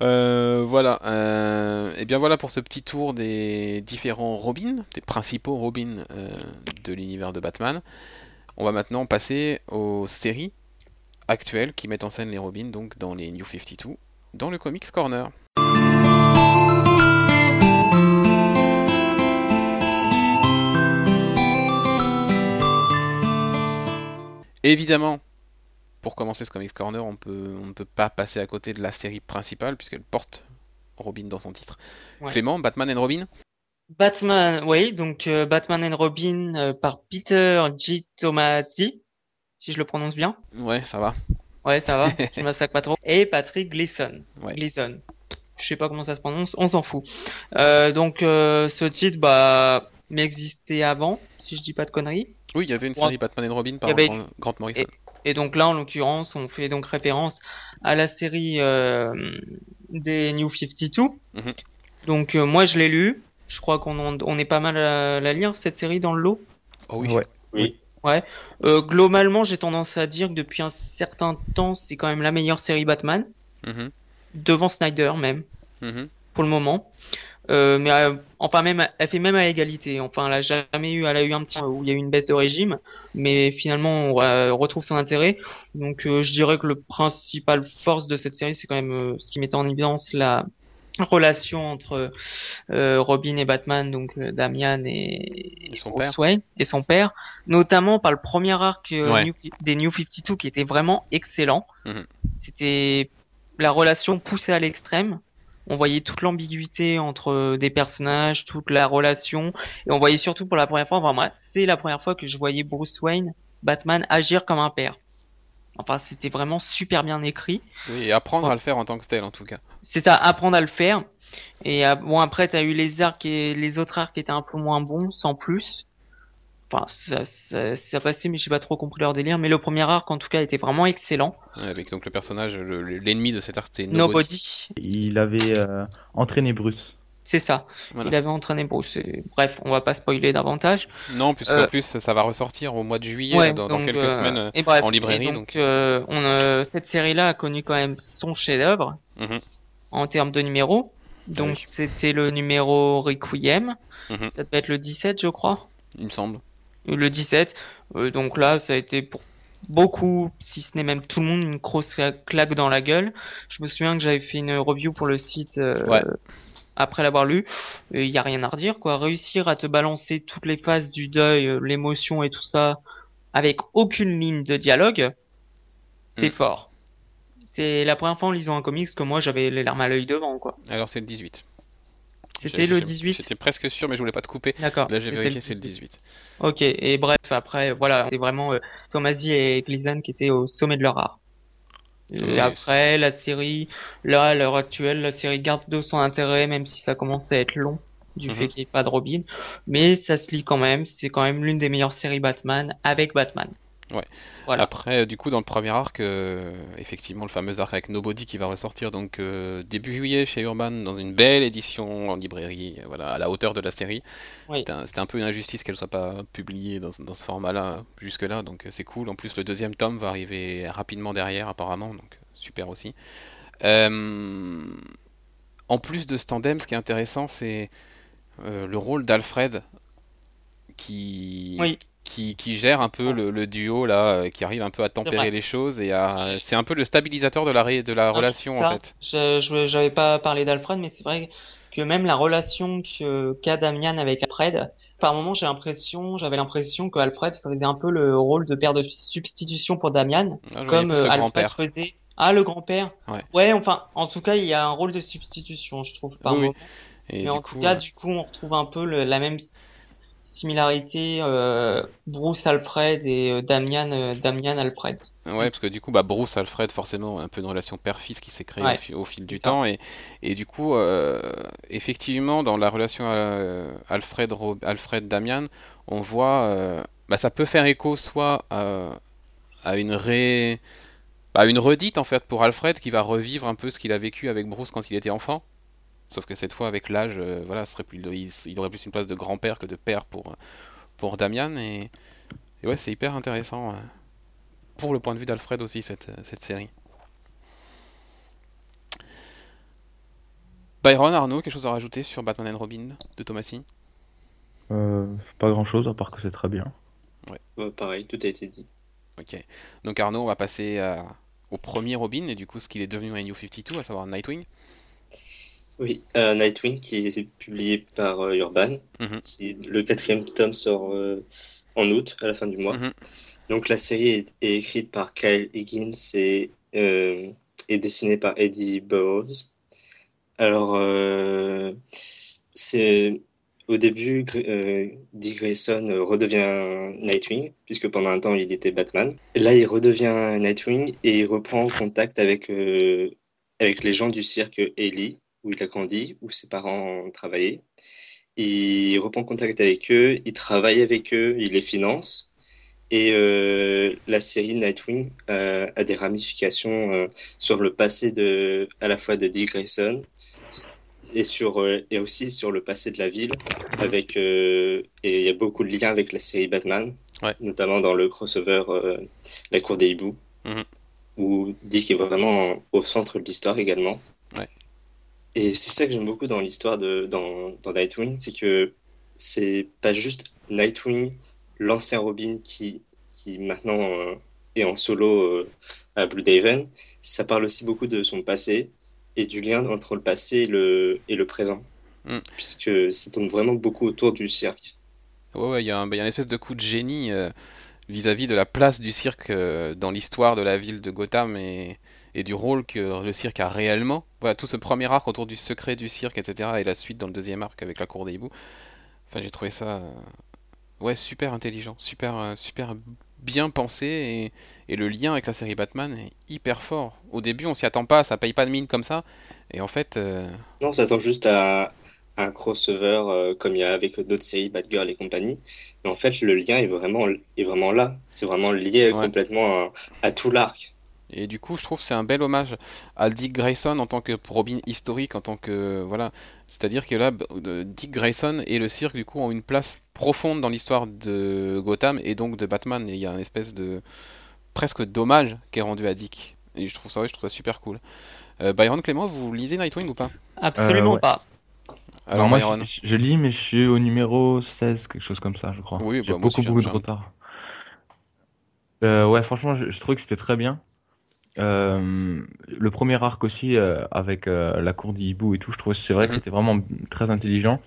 Euh, voilà, euh, et bien voilà pour ce petit tour des différents Robins, des principaux Robins euh, de l'univers de Batman. On va maintenant passer aux séries actuelles qui mettent en scène les Robins, donc dans les New 52, dans le Comics Corner. Évidemment, pour commencer ce Comics Corner, on peut, on ne peut pas passer à côté de la série principale puisqu'elle porte Robin dans son titre. Ouais. Clément, Batman and Robin? Batman, oui, donc euh, Batman and Robin euh, par Peter G. Tomasi, si je le prononce bien. Ouais, ça va. Ouais, ça va, je me massacre pas trop. Et Patrick Gleason. Ouais. Gleason. Je sais pas comment ça se prononce, on s'en fout. Euh, donc euh, ce titre, bah, m'existait avant, si je dis pas de conneries. Oui, il y avait une série Batman and Robin par avait- Grant- Grant Morrison. Et donc là, en l'occurrence, on fait donc référence à la série euh, des New 52. Mhm. Donc euh, moi, je l'ai lu. Je crois qu'on on est pas mal à la lire cette série dans le lot. Oh oui. Ouais. Oui. Euh, globalement, j'ai tendance à dire que depuis un certain temps, c'est quand même la meilleure série Batman, Mhm, devant Snyder même, mhm. pour le moment. Euh, mais euh, enfin même, elle fait même à égalité. Enfin, elle a jamais eu, elle a eu un petit où il y a eu une baisse de régime, mais finalement on euh, retrouve son intérêt. Donc euh, je dirais que le principal force de cette série, c'est quand même euh, ce qui mettait en évidence la relation entre euh, Robin et Batman, donc Damian et, Et son Bruce père. Wayne et son père, notamment par le premier arc Ouais. New- des New 52 qui était vraiment excellent. Mhm. C'était la relation poussée à l'extrême. On voyait toute l'ambiguïté entre des personnages, toute la relation, et on voyait surtout pour la première fois, enfin moi, c'est la première fois que je voyais Bruce Wayne, Batman, agir comme un père. Enfin, c'était vraiment super bien écrit. Oui, et apprendre à le faire en tant que tel en tout cas. C'est ça, apprendre à le faire. Et euh, bon, après, t'as eu les arcs et les autres arcs qui étaient un peu moins bons, sans plus. Enfin, ça, ça, ça passait, mais j'ai pas trop compris leur délire. Mais le premier arc, en tout cas, était vraiment excellent. Ouais, Avec donc le personnage, le- le- l'ennemi de cet arc, c'était Nobody. Nobody, Il avait euh, entraîné Bruce. c'est ça. Voilà. Il avait entraîné Bruce. Et Bref, on va pas spoiler davantage. Non, puisqu'en Euh, plus ça va ressortir au mois de juillet, Ouais, dans, quelques euh, semaines. euh, et bref, en librairie, et donc. donc, euh, on, euh, cette série-là a connu quand même son chef-d'œuvre Mhm. en termes de numéros. Donc, Oui. c'était le numéro Requiem. Mhm. Ça devait être le 17, je crois. Il me semble. Le 17. Euh, donc là, ça a été pour beaucoup, si ce n'est même tout le monde, une grosse claque dans la gueule. Je me souviens que j'avais fait une review pour le site Ouais. après l'avoir lu. Il y a rien à redire, quoi. Réussir à te balancer toutes les phases du deuil, euh, l'émotion et tout ça, avec aucune ligne de dialogue, c'est Mm. fort. C'est la première fois en lisant un comics que moi j'avais les larmes à l'œil devant, quoi. Alors c'est le 18. C'était le j'ai- 18. J'étais presque sûr, mais je voulais pas te couper. D'accord. Là j'ai vérifié, c'est le 18. Ok, et bref, après, voilà, c'est vraiment euh, Tomasi et Gleason qui étaient au sommet de leur art. Et Oui. après, la série, là, à l'heure actuelle, la série garde de son intérêt, même si ça commence à être long, du Mhm. fait qu'il n'y ait pas de Robin. Mais ça se lit quand même, c'est quand même l'une des meilleures séries Batman avec Batman. Ouais. Voilà. Après, euh, du coup, dans le premier arc, euh, effectivement, le fameux arc avec Nobody qui va ressortir donc euh, début juillet chez Urban dans une belle édition en librairie, voilà, à la hauteur de la série. Oui. C'était un, peu une injustice qu'elle soit pas publiée dans, dans ce format-là jusque-là, donc c'est cool. En plus, le deuxième tome va arriver rapidement derrière, apparemment, donc super aussi. Euh, en plus de ce tandem, ce qui est intéressant, c'est le rôle d'Alfred qui, Oui. Qui, qui gère un peu le, le duo là, euh, qui arrive un peu à tempérer les choses et à, c'est un peu le stabilisateur de la, ré- de la Ah, relation en fait. Je, j'avais pas parlé d'Alfred, mais c'est vrai que même la relation qu'a Damian avec Alfred, par moment, j'ai l'impression, j'avais l'impression que Alfred faisait un peu le rôle de père de substitution pour Damian, voyais comme euh, Alfred faisait. Ah, le grand-père? Ouais. enfin, en tout cas, il y a un rôle de substitution, je trouve, par Oui, oui. moment. Et Mais en coup, tout cas, euh, du coup, on retrouve un peu le- la même similarité, euh, Bruce Alfred et euh, Damian, euh, Damian Alfred. Ouais, parce que du coup, bah, Bruce Alfred, forcément, un peu une relation père-fils qui s'est créée Ouais, au, fi- au fil du ça. temps. Et, et du coup, euh, effectivement, dans la relation euh, Alfred, Alfred-Damian, on voit, bah, ça peut faire écho soit à, à une ré... à une redite, en fait, pour Alfred, qui va revivre un peu ce qu'il a vécu avec Bruce quand il était enfant. Sauf que cette fois, avec l'âge, euh, voilà, ce serait plus, il, il aurait plus une place de grand-père que de père pour, pour Damian. Et, et ouais, c'est hyper intéressant. euh, pour le point de vue d'Alfred aussi, cette, cette série. Byron, Arnaud, quelque chose à rajouter sur Batman and Robin de Thomasine? Euh, pas grand-chose, à part que c'est très bien. Ouais, pareil, tout a été dit. Ok. Donc Arnaud, on va passer à- au premier Robin et du coup ce qu'il est devenu à New 52, à savoir Nightwing. Oui, euh, Nightwing qui est publié par euh, Urban. Mhm. Qui, le quatrième tome sort euh, en août, à la fin du mois. Mhm. Donc la série est, est écrite par Kyle Higgins et est dessinée par Eddie Burroughs. Alors, c'est au début, Dick Grayson redevient Nightwing, puisque pendant un temps il était Batman. Et là, il redevient Nightwing et il reprend contact avec, avec les gens du cirque Ellie, où il a grandi, où ses parents travaillaient. Il reprend contact avec eux, il travaille avec eux, il les finance. Et euh, la série Nightwing euh, a des ramifications euh, sur le passé de, à la fois de Dick Grayson et sur et aussi sur le passé de la ville. Avec et il y a beaucoup de liens avec la série Batman, Ouais. notamment dans le crossover La Cour des hiboux, Mhm. où Dick est vraiment au centre de l'histoire également. Ouais. Et c'est ça que j'aime beaucoup dans l'histoire de dans, dans Nightwing, c'est que c'est pas juste Nightwing, l'ancien Robin qui qui maintenant euh, est en solo euh, à Blue Haven. Ça parle aussi beaucoup de son passé et du lien entre le passé et le et le présent, Mm. puisque ça tourne vraiment beaucoup autour du cirque. Ouais, ouais, il y a un, bah, il y a une espèce de coup de génie euh, vis-à-vis de la place du cirque euh, dans l'histoire de la ville de Gotham et, et du rôle que le cirque a réellement. Voilà, tout ce premier arc autour du secret du cirque, etc. et la suite dans le deuxième arc avec la cour des hiboux. Enfin, j'ai trouvé ça euh, ouais, super intelligent, super, euh, super bien pensé et, et le lien avec la série Batman est hyper fort. Au début, on s'y attend pas, ça paye pas de mine comme ça. Et en fait, euh, Non, on s'attend juste à un crossover euh, comme il y a avec d'autres séries Batgirl et compagnie. Mais en fait, le lien est vraiment est vraiment là. C'est vraiment lié Ouais. complètement à, à tout l'arc. Et du coup, je trouve que c'est un bel hommage à Dick Grayson en tant que Robin historique, en tant que voilà, c'est-à-dire que là, Dick Grayson et le cirque du coup ont une place profonde dans l'histoire de Gotham et donc de Batman. Et il y a une espèce de presque d'hommage qui est rendu à Dick. Et je trouve ça, ouais, je trouve ça super cool. Euh, Byron Clément, vous lisez Nightwing ou pas? Absolument Euh, ouais. pas. Alors moi, Byron. je, je lis, mais je suis au numéro 16, quelque chose comme ça, je crois. Oui, J'ai bah, beaucoup, aussi, beaucoup de retard. Euh, ouais, franchement, je, je trouvais que c'était très bien. Euh, le premier arc aussi, euh, avec euh, la cour d'Hibou et tout, je trouvais c'est vrai que Mhm. c'était vraiment très intelligent.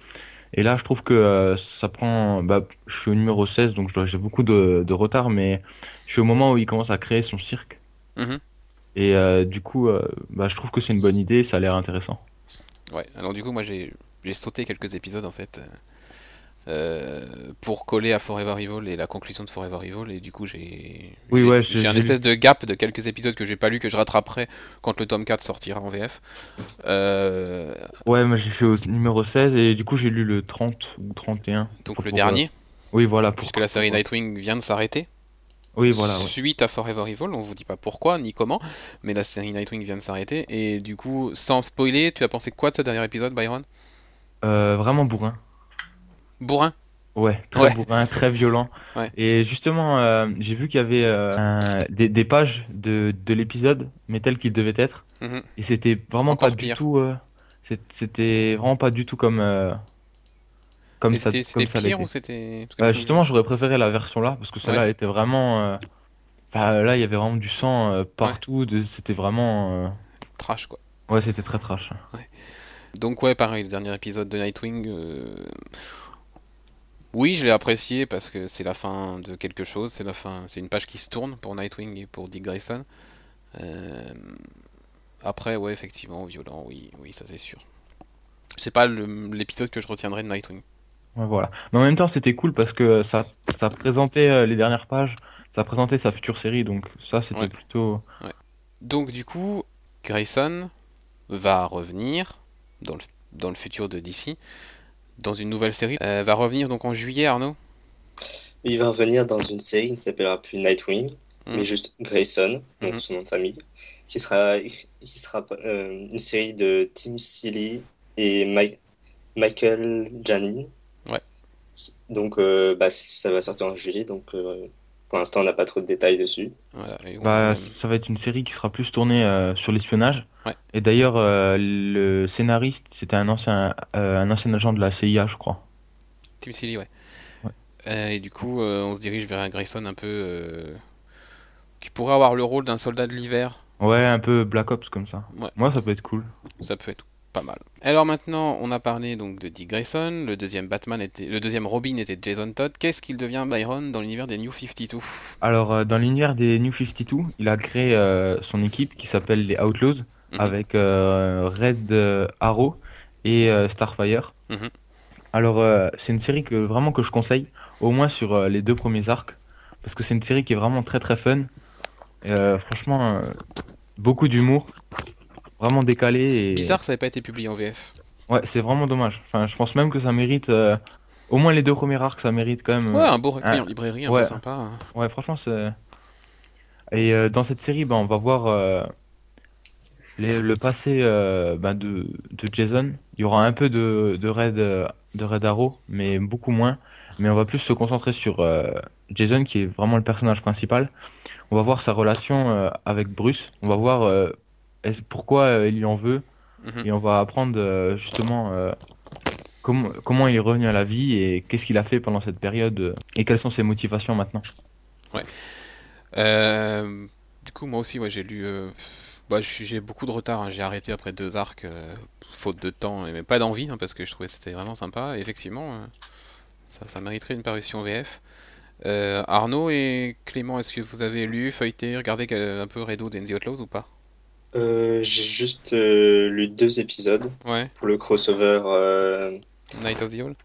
Et là, je trouve que ça prend. Bah, je suis au numéro 16, donc j'ai beaucoup de, de retard, mais je suis au moment où il commence à créer son cirque. Mhm. Et du coup, bah, je trouve que c'est une bonne idée, ça a l'air intéressant. Ouais, alors du coup, moi j'ai sauté quelques épisodes en fait euh, pour coller à Forever Evil et la conclusion de Forever Evil, et du coup j'ai Oui, j'ai- ouais, j'ai j'ai- un j'ai espèce de gap de quelques épisodes que j'ai pas lu, que je rattraperai quand le tome 4 sortira en VF. Euh, Ouais, moi je suis au numéro 16 et du coup j'ai lu le 30 ou 31. donc le pour, dernier, Oui, voilà. Pour, puisque la série Nightwing vient de s'arrêter. Oui, voilà. ouais. Suite à Forever Evil, on vous dit pas pourquoi ni comment, mais la série Nightwing vient de s'arrêter, et du coup, sans spoiler, tu as pensé quoi de ce dernier épisode, Byron? Euh, vraiment bourrin. Bourrin? Ouais, très Ouais. bourrin, très violent. Ouais. Et justement, euh, j'ai vu qu'il y avait euh, un- des, des pages de, de l'épisode, mais telles qu'il devait être. Mhm. Et c'était vraiment Encore pas du tout. euh, c'était vraiment pas du tout comme comme ça, c'était comme c'était ça pire l'était. ou c'était... comme- justement, j'aurais préféré la version là parce que celle-là Ouais. était vraiment. Enfin, là, il y avait vraiment du sang partout. C'était vraiment. Trash, quoi. Ouais, c'était très trash. Donc ouais, pareil, le dernier épisode de Nightwing, oui, je l'ai apprécié parce que c'est la fin de quelque chose, c'est la fin, c'est une page qui se tourne pour Nightwing et pour Dick Grayson. Euh, Après, ouais, effectivement, violent, oui, oui, ça c'est sûr. C'est pas l'épisode que je retiendrai de Nightwing. Ouais, voilà. Mais en même temps, c'était cool parce que ça, ça présentait euh, les dernières pages, ça présentait sa future série, donc ça, c'était Ouais. plutôt. Donc du coup, Grayson va revenir dans le, dans le futur de DC, dans une nouvelle série. Euh, va revenir donc en juillet, Arnaud? Il va revenir dans une série qui ne s'appellera plus Nightwing, Mhm. mais juste Grayson, donc Mhm. son nom de famille, qui sera, qui sera euh, une série de Tim Seeley et Mi- Michael Janin. Ouais. Donc euh, bah, ça va sortir en juillet, donc pour l'instant on n'a pas trop de détails dessus. Voilà, Bah, ça va être une série qui sera plus tournée euh, sur l'espionnage. Ouais. Et d'ailleurs, euh, le scénariste, c'était un ancien, euh, un ancien agent de la CIA, je crois. Tim Seeley, ouais. Ouais. Euh, et du coup, euh, on se dirige vers un Grayson un peu euh, qui pourrait avoir le rôle d'un soldat de l'hiver. Ouais, un peu Black Ops comme ça. Ouais. Moi, ça peut être cool. Ça peut être pas mal. Alors maintenant, on a parlé donc de Dick Grayson. Le deuxième Batman était, le deuxième Robin était Jason Todd. Qu'est-ce qu'il devient Byron dans l'univers des New 52 Alors, euh, dans l'univers des New 52, il a créé euh, son équipe qui s'appelle les Outlaws, Mhm. avec euh, Red Arrow et Starfire. Mhm. Alors, c'est une série que vraiment que je conseille, au moins sur les deux premiers arcs, parce que c'est une série qui est vraiment très très fun. Franchement, beaucoup d'humour, vraiment décalé et Bizarre que ça n'ait pas été publié en VF. ouais, c'est vraiment dommage. Enfin, je pense même que ça mérite euh, au moins les deux premiers arcs, ça mérite quand même. Ouais, un beau recueil un- en librairie, un ouais. peu sympa. hein. Ouais, franchement, c'est. Et euh, dans cette série, ben, on va voir euh, les- le passé ben, de, de Jason. Il y aura un peu de, de Red, de Red Arrow, mais beaucoup moins. Mais on va plus se concentrer sur Jason, qui est vraiment le personnage principal. On va voir sa relation avec Bruce. On va voir pourquoi euh, il en veut. Mhm. Et on va apprendre euh, justement euh, comment, il est revenu à la vie et qu'est-ce qu'il a fait pendant cette période et quelles sont ses motivations maintenant. Euh, du coup, moi aussi, ouais, j'ai lu. bah, j'ai beaucoup de retard. hein. J'ai arrêté après deux arcs, euh, faute de temps, et mais pas d'envie, hein, parce que je trouvais que c'était vraiment sympa. Et effectivement, euh, ça, ça mériterait une parution VF. Euh, Arnaud et Clément, est-ce que vous avez lu, feuilleté, regardé un peu Red Hood and the Outlaws ou pas? Euh, j'ai juste euh, lu deux épisodes Ouais, pour le crossover. euh, Night of the Owl?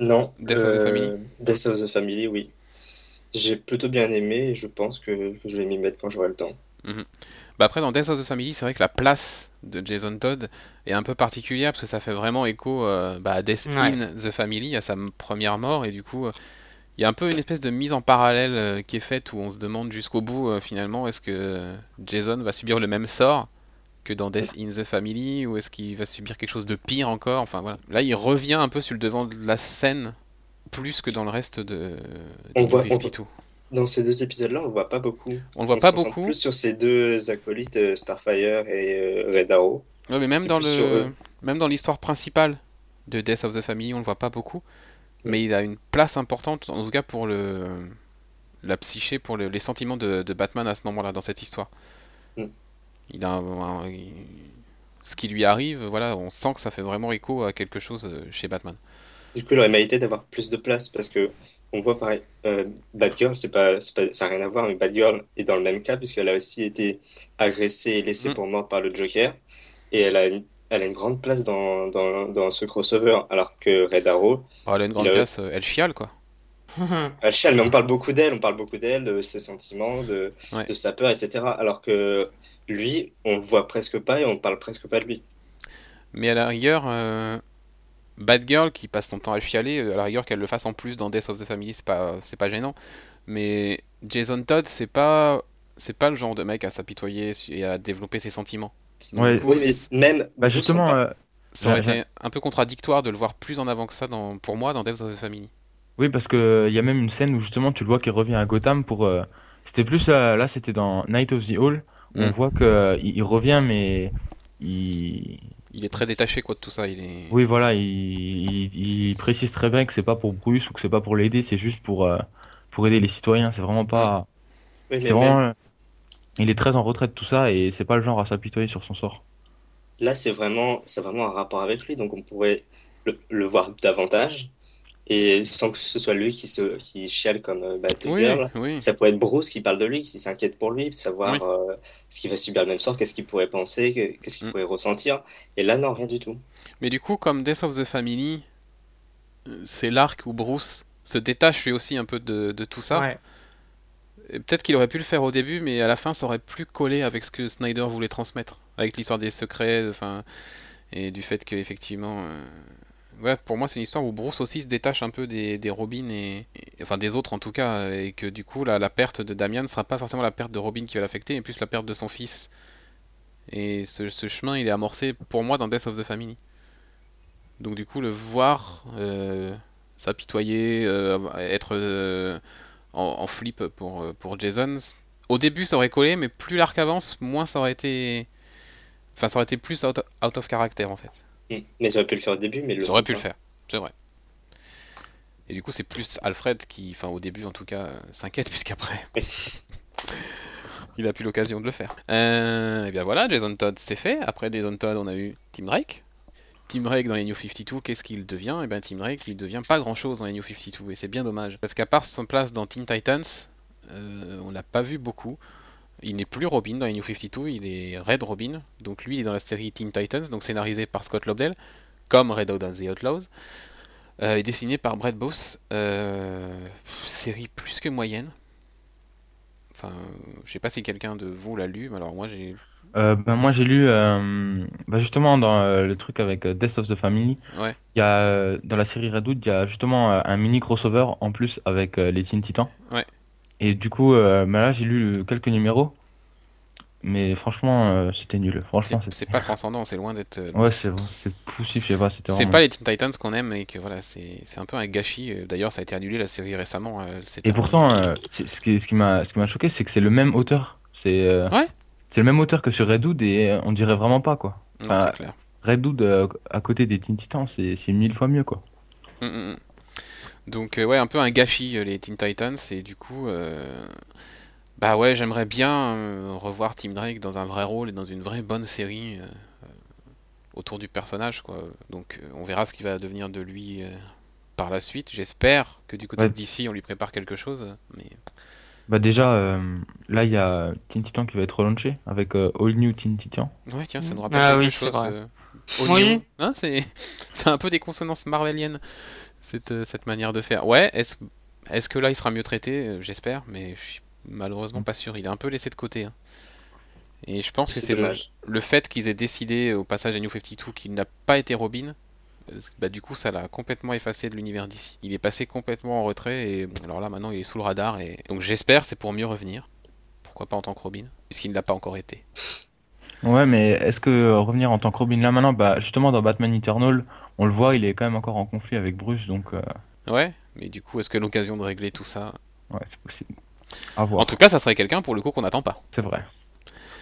Non, Death of the Family. Death of the Family, oui. J'ai plutôt bien aimé et je pense que, que je vais m'y mettre quand j'aurai le temps. Bah après dans Death of the Family, c'est vrai que la place de Jason Todd est un peu particulière parce que ça fait vraiment écho euh, bah, à Death Ouais. in the Family, à sa première mort et du coup euh, il y a un peu une espèce de mise en parallèle euh, qui est faite où on se demande jusqu'au bout euh, finalement est-ce que Jason va subir le même sort que dans Death in the Family ou est-ce qu'il va subir quelque chose de pire encore? Enfin voilà là il revient un peu sur le devant de la scène plus que dans le reste de On voit- on 52. Dans ces deux épisodes-là, on voit pas beaucoup. on le voit On pas se beaucoup plus sur ces deux acolytes, euh, Starfire et Red Arrow. Ouais, mais même dans sur le même dans l'histoire principale de Death of the Family, on le voit pas beaucoup, mais il a une place importante, en tout cas pour le la psyché, pour le- les sentiments de, de Batman à ce moment-là, dans cette histoire. Mm. Il a un- un- il- ce qui lui arrive, voilà, on sent que ça fait vraiment écho à quelque chose euh, chez Batman. Du coup, il aurait mérité d'avoir plus de place parce que on voit pareil. euh, Batgirl, c'est pas, c'est pas, ça n'a rien à voir, mais Batgirl est dans le même cas puisqu'elle a aussi été agressée et laissée Mm. pour morte par le Joker et elle a une, elle a une grande place dans, dans, dans ce crossover alors que Red Arrow, Oh, elle a une grande a- place, euh, elle chiale quoi. elle chiale, mais on parle beaucoup d'elle, on parle beaucoup d'elle, de ses sentiments, de, Ouais. de sa peur, etc. Alors que lui, on le voit presque pas et on parle presque pas de lui. Mais à la rigueur, euh, Batgirl qui passe son temps à chialer, euh, à la rigueur qu'elle le fasse en plus dans Death of the Family, c'est pas, c'est pas gênant. Mais Jason Todd, c'est pas, c'est pas le genre de mec à s'apitoyer et à développer ses sentiments. Donc, Ouais. même. Bah justement, euh, ça aurait été un peu contradictoire de le voir plus en avant que ça dans, pour moi dans Death of the Family. oui, parce que il y a même une scène où justement tu le vois qui revient à Gotham pour. euh, C'était plus euh, là, c'était dans Night of the Hall. où On Mm. voit que euh, il, il revient, mais il. Il est très détaché quoi de tout ça. Il est. Oui, voilà, il, il, il précise très bien que c'est pas pour Bruce ou que c'est pas pour l'aider, c'est juste pour euh, pour aider les citoyens. C'est vraiment pas. Oui, C'est vraiment. euh, Il est très en retraite tout ça et c'est pas le genre à s'apitoyer sur son sort. Là, c'est vraiment, c'est vraiment un rapport avec lui, donc on pourrait le, le voir davantage, et sans que ce soit lui qui se, qui chiale comme euh, Oui, Batgirl. oui. Ça pourrait être Bruce qui parle de lui, qui s'inquiète pour lui, savoir euh, ce qu'il va subir le même sort, qu'est-ce qu'il pourrait penser, que- qu'est-ce qu'il Mm. pourrait ressentir. Et là, non, rien du tout. Mais du coup, comme Death of the Family, euh, c'est l'arc où Bruce se détache lui aussi un peu de, de tout ça. Ouais. Peut-être qu'il aurait pu le faire au début, mais à la fin, ça aurait plus collé avec ce que Snyder voulait transmettre, avec l'histoire des secrets, enfin, et du fait que effectivement, euh, ouais, pour moi, c'est une histoire où Bruce aussi se détache un peu des, des Robin et, enfin des autres en tout cas, et que du coup, la, la perte de Damian ne sera pas forcément la perte de Robin qui va l'affecter, mais plus la perte de son fils. Et ce, ce chemin, il est amorcé pour moi dans Death of the Family. Donc du coup, le voir euh, s'apitoyer, euh, être euh, en, en flip pour, euh, pour Jason, au début ça aurait collé, mais plus l'arc avance, moins ça aurait été... Enfin, ça aurait été plus out, out of character en fait. Mm. Mais ils auraient pu le faire au début, mais le Ils auraient font pu le faire, c'est vrai. Et du coup, c'est plus Alfred qui, enfin au début en tout cas, euh, s'inquiète, puisqu'après, il a plus l'occasion de le faire. Euh, et bien voilà, Jason Todd c'est fait. Après Jason Todd, on a eu Tim Drake. Tim Drake dans les New 52, qu'est-ce qu'il devient? Et bien Tim Drake, il devient pas grand chose dans les New 52, et c'est bien dommage. Parce qu'à part son place dans Teen Titans, euh, on l'a pas vu beaucoup. Il n'est plus Robin dans les New 52, il est Red Robin. Donc lui, il est dans la série Teen Titans, donc scénarisé par Scott Lobdell, comme Red Out and the Outlaws. Euh, et dessiné par Brett Booth. Euh, série plus que moyenne. Enfin, je sais pas si quelqu'un de vous l'a lu, mais alors moi j'ai. Euh, ben moi j'ai lu euh, bah, justement dans euh, le truc avec Death of the Family, Ouais. il y a dans la série Red Hood, il y a justement un mini crossover en plus avec les Teen Titans. Ouais. Et du coup, ben là j'ai lu quelques numéros, mais franchement c'était nul. C'est Franchement, c'est pas transcendant, c'est loin d'être. Ouais, c'est c'est poussif, je sais pas, C'est vraiment. pas les Teen Titans qu'on aime et que voilà, c'est c'est un peu un gâchis. D'ailleurs, ça a été annulé la série récemment. Et un- pourtant, ce qui, ce qui m'a, ce qui m'a choqué, c'est que c'est le même auteur. C'est, Ouais. C'est le même auteur que sur Red Hood et euh, on dirait vraiment pas quoi. Enfin, clair. Euh, à côté des Teen Titans, c'est, c'est mille fois mieux quoi. Mm, mm, mm. Donc euh, ouais, un peu un gâchis les Teen Titans et du coup, bah ouais, j'aimerais bien revoir Tim Drake dans un vrai rôle et dans une vraie bonne série autour du personnage quoi. Donc on verra ce qui va devenir de lui par la suite. J'espère que du côté Ouais. DC on lui prépare quelque chose, mais Bah déjà, euh, là il y a Teen Titan qui va être relaunché avec euh, All New Teen Titan. ouais tiens, ça Mm. nous rappelle Ah quelque oui, chose. vrai. euh, Oui. Hein, c'est c'est un peu des consonances marveliennes cette cette manière de faire. Ouais, est-ce est-ce que là il sera mieux traité? J'espère, mais je suis malheureusement pas sûr. Il est un peu laissé de côté. hein. Et je pense que C'est le, le fait qu'ils aient décidé au passage à New 52 qu'il n'a pas été Robin. Euh, Bah, du coup, ça l'a complètement effacé de l'univers d'ici. Il est passé complètement en retrait et bon, alors là maintenant il est sous le radar et donc j'espère c'est pour mieux revenir. Pourquoi pas en tant que Robin, puisqu'il ne l'a pas encore été. Ouais, mais est-ce que revenir en tant que Robin là maintenant, bah justement dans Batman Eternal, on le voit, il est quand même encore en conflit avec Bruce, donc euh, Ouais, mais du coup, est-ce que l'occasion de régler tout ça ouais, c'est possible. À En tout cas, ça serait quelqu'un pour le coup qu'on n'attend pas. c'est vrai.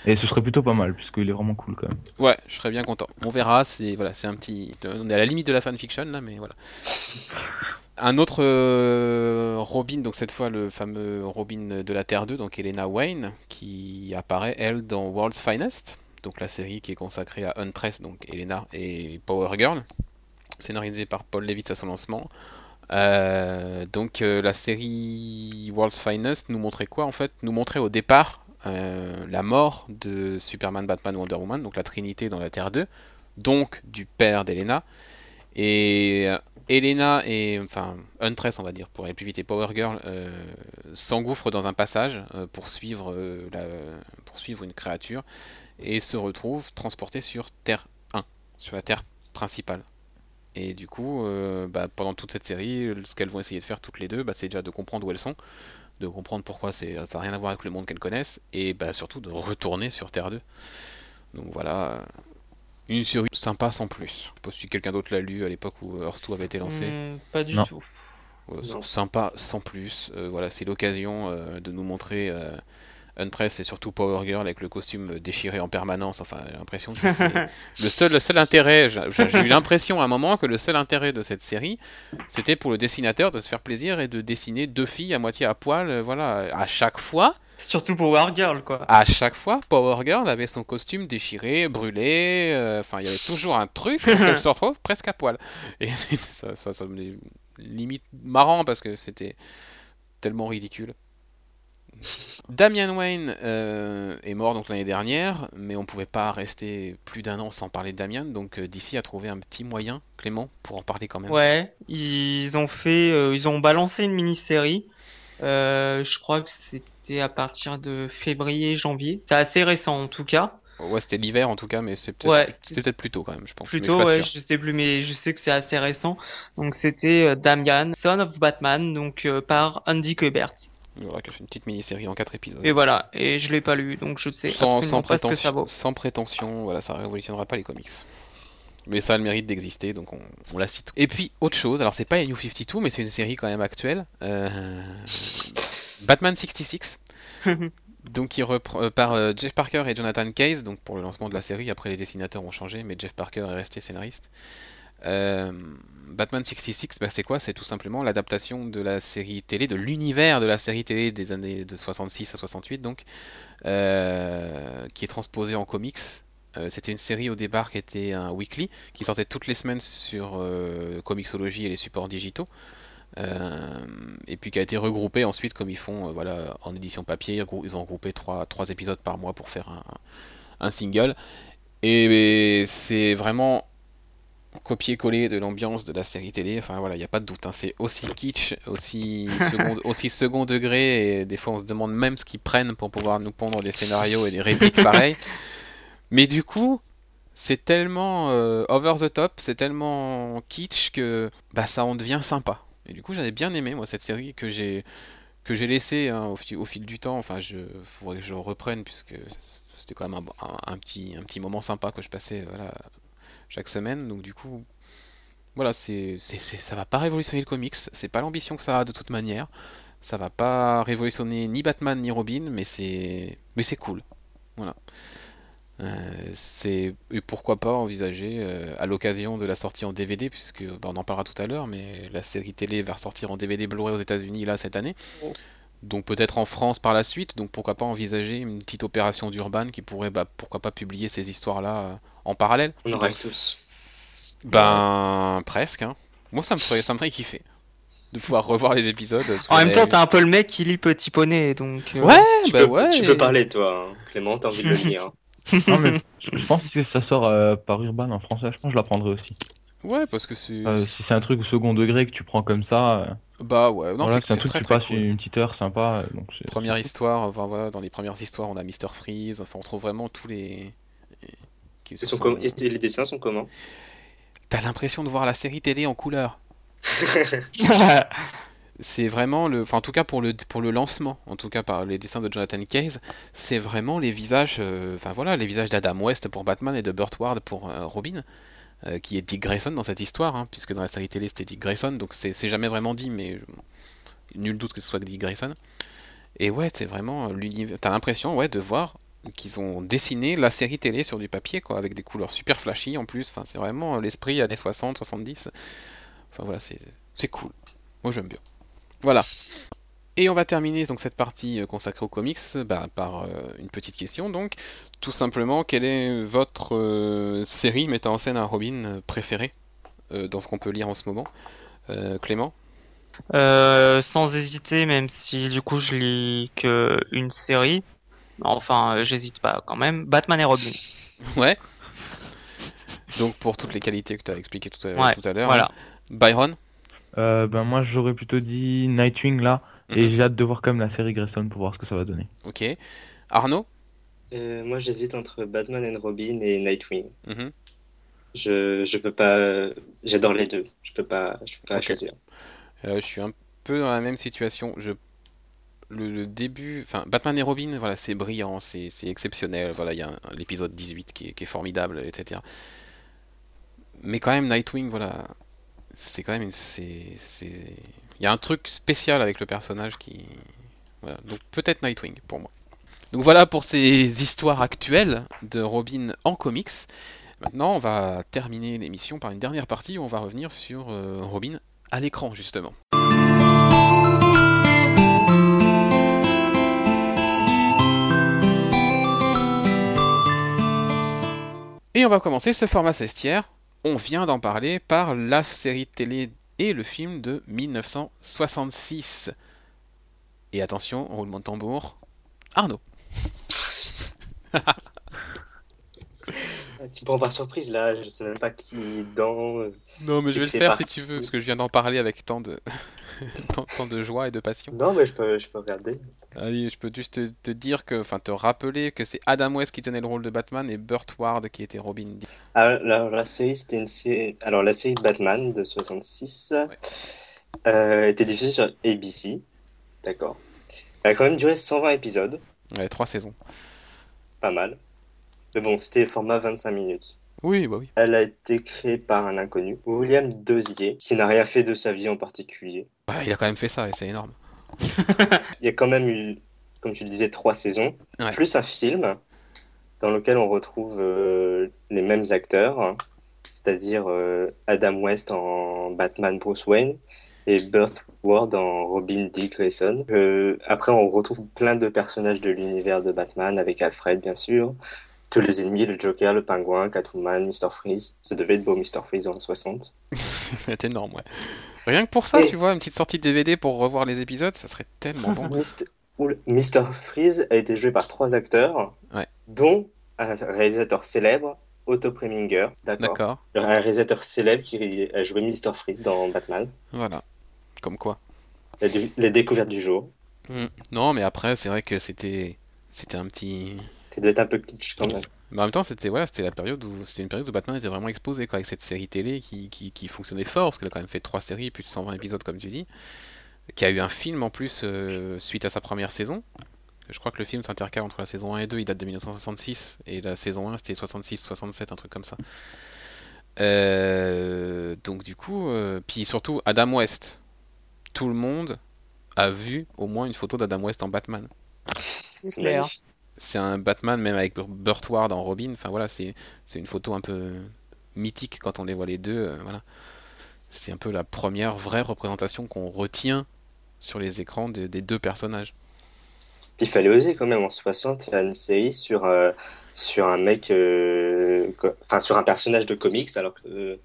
Et ce serait plutôt pas mal, puisqu'il est vraiment cool quand même. Ouais, je serais bien content. On verra, c'est voilà, c'est un petit. On est à la limite de la fanfiction là, mais voilà. Un autre euh, Robin, donc cette fois le fameux Robin de la Terre 2, donc Elena Wayne, qui apparaît elle dans World's Finest, donc la série qui est consacrée à Huntress, donc Elena et Power Girl, scénarisée par Paul Levitz à son lancement. Euh, donc euh, la série World's Finest nous montrait quoi en fait? Nous montrait au départ euh, la mort de Superman, Batman, Wonder Woman, donc la Trinité dans la Terre 2, donc du père d'Elena. Et euh, Elena et enfin Huntress, on va dire, pour aller plus vite, et Power Girl euh, s'engouffrent dans un passage euh, pour suivre la, pour suivre une créature et se retrouvent transportés sur Terre 1, sur la Terre principale. Et du coup, bah, pendant toute cette série, ce qu'elles vont essayer de faire toutes les deux, bah, c'est déjà de comprendre où elles sont, de comprendre pourquoi c'est, ça n'a rien à voir avec le monde qu'elles connaissent, et bah, surtout de retourner sur Terre 2. Donc voilà, une série sympa sans plus. Je sais pas si quelqu'un d'autre l'a lu à l'époque où Earth 2 avait été lancé. Hmm, pas du Non. tout. Voilà, sympa sans plus. Euh, voilà, c'est l'occasion euh, de nous montrer euh, Huntress et surtout Power Girl avec le costume déchiré en permanence. Enfin, j'ai l'impression que c'est le seul, le seul intérêt. J'ai eu l'impression à un moment que le seul intérêt de cette série, c'était pour le dessinateur de se faire plaisir et de dessiner deux filles à moitié à poil. euh, Voilà, à chaque fois, Surtout pour Wargirl, quoi. à chaque fois, Power Girl avait son costume déchiré, brûlé. euh, Enfin, il y avait toujours un truc qu'elle se retrouve presque à poil. Et ça, ça, ça me limite marrant parce que c'était tellement ridicule. Damian Wayne euh, est mort donc l'année dernière, mais on pouvait pas rester plus d'un an sans parler de Damian, donc euh, DC a trouvé un petit moyen, Clément, pour en parler quand même. Ouais, ils ont fait, euh, ils ont balancé une mini-série. Euh, je crois que c'était à partir de février, janvier. C'est assez récent en tout cas. Ouais, c'était l'hiver en tout cas, mais c'est peut-être Ouais, c'était peut-être plus tôt quand même, je pense. mais Plutôt, je ouais, sûr. je sais plus, mais je sais que c'est assez récent. Donc c'était Damian, Son of Batman, donc euh, par Andy Kubert. Voilà, qui a fait une petite mini-série en 4 épisodes. Et voilà, et je l'ai pas lu, donc je sais sans, absolument sans pas ce que ça prétention, vaut. sans prétention, voilà, ça révolutionnera pas les comics. Mais ça a le mérite d'exister, donc on, on la cite. Et puis, autre chose, alors c'est pas New 52, mais c'est une série quand même actuelle. euh, Batman 66, donc qui reprend euh, par euh, Jeff Parker et Jonathan Case, donc pour le lancement de la série, après les dessinateurs ont changé, mais Jeff Parker est resté scénariste. Euh, Batman 66, bah, c'est quoi? C'est tout simplement l'adaptation de la série télé, de l'univers de la série télé des années de 66 à 68, donc, euh, qui est transposé en comics. Euh, c'était une série au départ qui était un weekly, qui sortait toutes les semaines sur Comixology et les supports digitaux. Et puis qui a été regroupé ensuite comme ils font voilà, en édition papier, ils ont regroupé trois, épisodes par mois pour faire un single. Et c'est vraiment copier-coller de l'ambiance de la série télé. Enfin voilà, il n'y a pas de doute. hein. C'est aussi kitsch, aussi second, aussi second degré. Et des fois, on se demande même ce qu'ils prennent pour pouvoir nous pondre des scénarios et des répliques pareilles. Mais du coup, c'est tellement euh, over the top, c'est tellement kitsch que bah, ça en devient sympa. Et du coup, j'avais bien aimé moi cette série que j'ai que j'ai laissé hein, au, fil, au fil du temps. Enfin, je faudrait que je reprenne puisque c'était quand même un, un- un petit un petit moment sympa que je passais voilà chaque semaine. Donc du coup, voilà, c'est c'est ça va pas révolutionner le comics. C'est pas l'ambition que ça a de toute manière. Ça va pas révolutionner ni Batman ni Robin, mais c'est mais c'est cool. Voilà. Euh, c'est et pourquoi pas envisager euh, à l'occasion de la sortie en DVD, puisque bah, on en parlera tout à l'heure, mais la série télé va ressortir en DVD Blu-ray aux États-Unis là cette année, Oh. Donc peut-être en France par la suite. Donc pourquoi pas envisager une petite opération d'Urban qui pourrait, bah, pourquoi pas publier ces histoires-là euh, en parallèle. On en rêve tous. Ben presque. Hein. Moi ça me ferait, ça me ferait kiffer de pouvoir revoir les épisodes. En même temps, t'as un peu le mec qui lit Petit Poney, donc. euh, Ouais, Tu, bah peux, ouais. tu peux parler, toi, hein. Clément, t'as envie de le lire. Non, mais je je pense que si ça sort euh, par Urban en français, je pense que je la prendrai aussi. Ouais, parce que c'est. Euh, si c'est un truc au second degré que tu prends comme ça, euh, Bah ouais, non, voilà, c'est un truc très que tu passes cool. une petite heure sympa. euh, Donc Première histoire, enfin voilà, dans les premières histoires, on a Mister Freeze, enfin on trouve vraiment tous les. qui sont com- et les dessins sont comment T'as l'impression de voir la série télé en couleur. C'est vraiment le, enfin en tout cas pour le pour le lancement, en tout cas par les dessins de Jonathan Case, c'est vraiment les visages, euh, enfin voilà, les visages d'Adam West pour Batman et de Burt Ward pour euh, Robin, euh, qui est Dick Grayson dans cette histoire, hein, puisque dans la série télé c'était Dick Grayson, donc c'est jamais vraiment dit, mais euh, nul doute que ce soit Dick Grayson. Et ouais, c'est vraiment euh, l'univers. T'as l'impression, ouais, de voir qu'ils ont dessiné la série télé sur du papier, quoi, avec des couleurs super flashy en plus. Enfin, c'est vraiment l'esprit années 60, 70. Enfin voilà, c'est cool. Moi j'aime bien. Voilà. Et on va terminer donc cette partie euh, consacrée aux comics bah, par euh, une petite question donc. Tout simplement, quelle est votre euh, série mettant en scène un Robin euh, préférée euh, dans ce qu'on peut lire en ce moment Euh, Clément? Euh, sans hésiter, même si du coup je lis que une série. Enfin, j'hésite pas quand même. Batman et Robin. Ouais. Donc pour toutes les qualités que tu as expliquées tout à, Ouais, tout à l'heure. Voilà. Byron? Euh, ben moi j'aurais plutôt dit Nightwing là, et Mhm. j'ai hâte de voir quand même la série Grayson pour voir ce que ça va donner. Ok. Arnaud? Euh, moi, j'hésite entre Batman and Robin et Nightwing. Mhm. Je, je peux pas. J'adore les deux. Je peux pas, je peux pas choisir. Euh, je suis un peu dans la même situation. Je... Le, le début, enfin, Batman et Robin, voilà, c'est brillant, c'est exceptionnel. Voilà, il y a l'épisode 18 qui est, qui est formidable, etc. Mais quand même, Nightwing, voilà, c'est quand même c'est, il y a un truc spécial avec le personnage qui, voilà. Donc peut-être Nightwing pour moi. Donc voilà pour ces histoires actuelles de Robin en comics. Maintenant, on va terminer l'émission par une dernière partie où on va revenir sur euh, Robin à l'écran justement. Et on va commencer ce format sestière. On vient d'en parler par la série télé et le film de 1966. Et attention, roulement de tambour. Arnaud. Ah, Tu me prends par surprise là. Je sais même pas qui est dedans. euh. Non, mais je vais le faire si tu veux, parce que je viens d'en parler avec tant de, tant, tant de joie et de passion. Non, mais je peux, je peux regarder. Allez, je peux juste te, te dire que, enfin, te rappeler que c'est Adam West qui tenait le rôle de Batman et Burt Ward qui était Robin. Ah, Alors, la série, c'était une série. Alors, la série Batman de 66 euh, était diffusée sur ABC. D'accord. Elle a quand même duré 120 épisodes. Ouais, trois saisons. Pas mal. Mais bon, c'était format 25 minutes. Oui, bah oui. Elle a été créée par un inconnu, William Dozier, qui n'a rien fait de sa vie en particulier. Bah, il a quand même fait ça et c'est énorme. Il y a quand même eu, comme tu le disais, trois saisons, Ouais. plus un film dans lequel on retrouve euh, les mêmes acteurs, hein, c'est-à-dire euh, Adam West en Batman Bruce Wayne et Burt Ward en Robin Dick Grayson. Euh, après, on retrouve plein de personnages de l'univers de Batman, avec Alfred, bien sûr, tous les ennemis, le Joker, le Pingouin, Catwoman, Mr. Freeze. Ça devait être beau, Mr. Freeze, dans le 60. C'est énorme, ouais. Rien que pour ça, Et- tu vois, une petite sortie de DVD pour revoir les épisodes, ça serait tellement bon. Mist- Mr. Freeze a été joué par trois acteurs, Ouais. dont un réalisateur célèbre, Otto Preminger. D'accord, Un réalisateur célèbre qui a joué Mr. Freeze dans Batman. voilà. Comme quoi. Les découvertes du jour. Hmm. Non, mais après, c'est vrai que c'était, c'était un petit. Être un peu kitsch quand même. Mais en même temps, c'était voilà, c'était la période où c'était une période où Batman était vraiment exposé quoi, avec cette série télé qui, qui, qui fonctionnait fort parce qu'elle a quand même fait trois séries plus de 120 épisodes comme tu dis, qui a eu un film en plus euh, suite à sa première saison. Je crois que le film s'intercale entre la saison 1 et 2, il date de 1966 et la saison 1 c'était 66, 67, un truc comme ça. Euh, donc du coup, euh, puis surtout Adam West. Tout le monde a vu au moins une photo d'Adam West en Batman C'est clair. magnifique. c'est un Batman même avec Bur- Burt Ward en Robin. Enfin voilà, c'est c'est une photo un peu mythique quand on les voit les deux. euh, voilà, c'est un peu la première vraie représentation qu'on retient sur les écrans de- des deux personnages. Puis il fallait oser quand même en 60 faire une série sur, euh, sur un mec, euh, enfin sur un personnage de comics, alors que euh,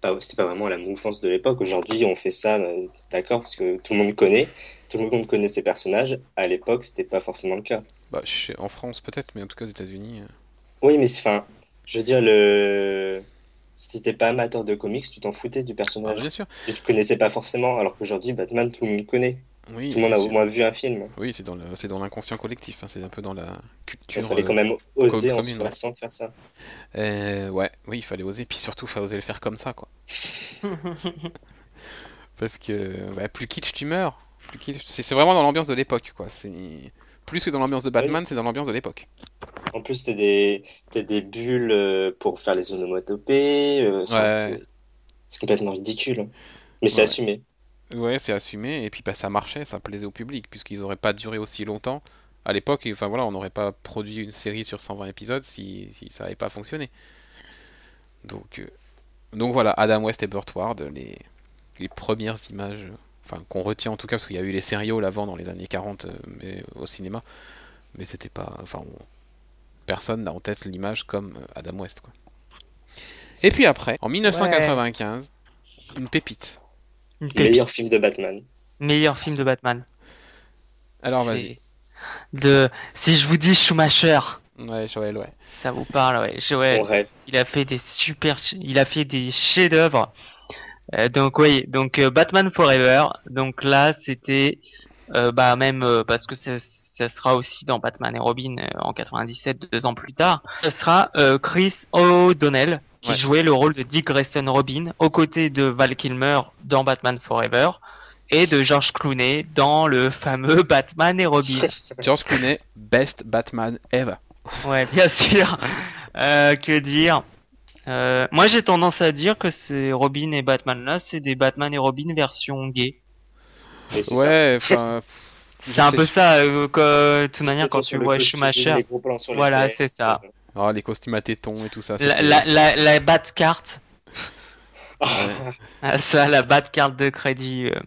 pas, c'était pas vraiment la mouvance de l'époque. Aujourd'hui, on fait ça, euh, d'accord, parce que tout le monde connaît, tout le monde connaît ces personnages. À l'époque, c'était pas forcément le cas. Bah, en France peut-être, mais en tout cas aux États-Unis. euh, Oui, mais c'est- enfin, je veux dire, le... si t'étais pas amateur de comics, tu t'en foutais du ah, personnage. bien sûr. Tu te connaissais pas forcément, alors qu'aujourd'hui, Batman, tout le monde connaît. Oui, Tout le monde a au moins vu un film. Oui, c'est dans le- c'est dans l'inconscient collectif. hein, c'est un peu dans la culture. Il fallait euh, quand même oser en commune, ouais. 60 faire ça. euh, ouais, oui, il fallait oser. Puis surtout, il fallait oser le faire comme ça, quoi. Parce que ouais, plus kitsch tu meurs, plus kitsch. C'est c'est vraiment dans l'ambiance de l'époque, quoi. C'est plus que dans l'ambiance de Batman, c'est dans l'ambiance de l'époque. En plus, t'as des, t'as des bulles euh, pour faire les onomatopées. euh, c'est- Ouais. c'est c'est complètement ridicule. Mais c'est assumé. Ouais, c'est assumé. Et puis bah, ça marchait, ça plaisait au public, puisqu'ils auraient pas duré aussi longtemps à l'époque, enfin voilà, on n'aurait pas produit une série sur 120 épisodes si, si ça n'avait pas fonctionné. Donc, euh, donc voilà, Adam West et Burt Ward, les, les premières images, enfin qu'on retient en tout cas, parce qu'il y a eu les sériaux avant dans les années 40 euh, mais, au cinéma, mais c'était pas, enfin on- personne n'a en tête l'image comme euh, Adam West quoi. Et puis après, en 1995, une pépite. Meilleur film de Batman. Meilleur film de Batman. Alors vas-y. De, si je vous dis Schumacher, Ouais, Joël, ouais. ça vous parle, ouais. Joël, rêve. il a fait des super, il a fait des chefs-d'œuvre. Euh, donc oui, donc euh, Batman Forever. Donc là, c'était, euh, bah même euh, parce que ça, ça sera aussi dans Batman et Robin euh, en 97, deux ans plus tard. Ça sera euh, Chris O'Donnell qui Ouais. jouait le rôle de Dick Grayson Robin aux côtés de Val Kilmer dans Batman Forever et de George Clooney dans le fameux Batman et Robin. George Clooney, best Batman ever. Ouais, bien sûr. Euh, que dire? Euh, Moi, j'ai tendance à dire que ces Robin et Batman là, c'est des Batman et Robin version gay. Ouais, enfin. C'est un sais- peu ça. euh, que, de toute manière, quand tu vois Schumacher, Voilà, c'est ça. Ah, les costumes à tétons et tout ça. la, la, la, la Batcarte, Ouais. ah, ça, la Batcarte de crédit. euh.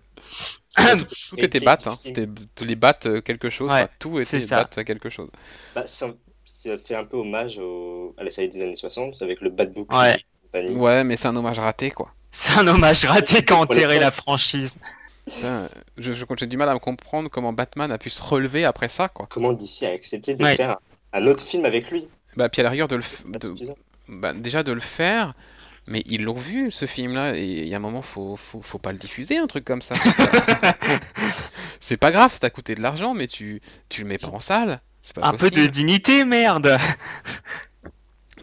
Tout Et était bat, hein. si- C'était tous les bats euh, quelque chose. Ouais, enfin, tout était c'est ça. bat quelque chose. Bah, ça, ça fait un peu hommage au- à la série des années 60 avec le Bat Book Ouais. et compagnie. Ouais, mais c'est un hommage raté, quoi. C'est un hommage raté qu'a enterré la franchise. Putain, je, je- j'ai du mal à me comprendre comment Batman a pu se relever après ça, quoi. Comment DC a accepté de Ouais. faire un autre film avec lui Bah, puis à la rigueur de le, f- Pas de- suffisant. bah, déjà de le faire, mais ils l'ont vu ce film-là, et il y a un moment, faut, faut, faut pas le diffuser, un truc comme ça. c'est pas grave, ça t'a coûté de l'argent, mais tu, tu le mets pas en salle. Pas Un peu de dignité, merde.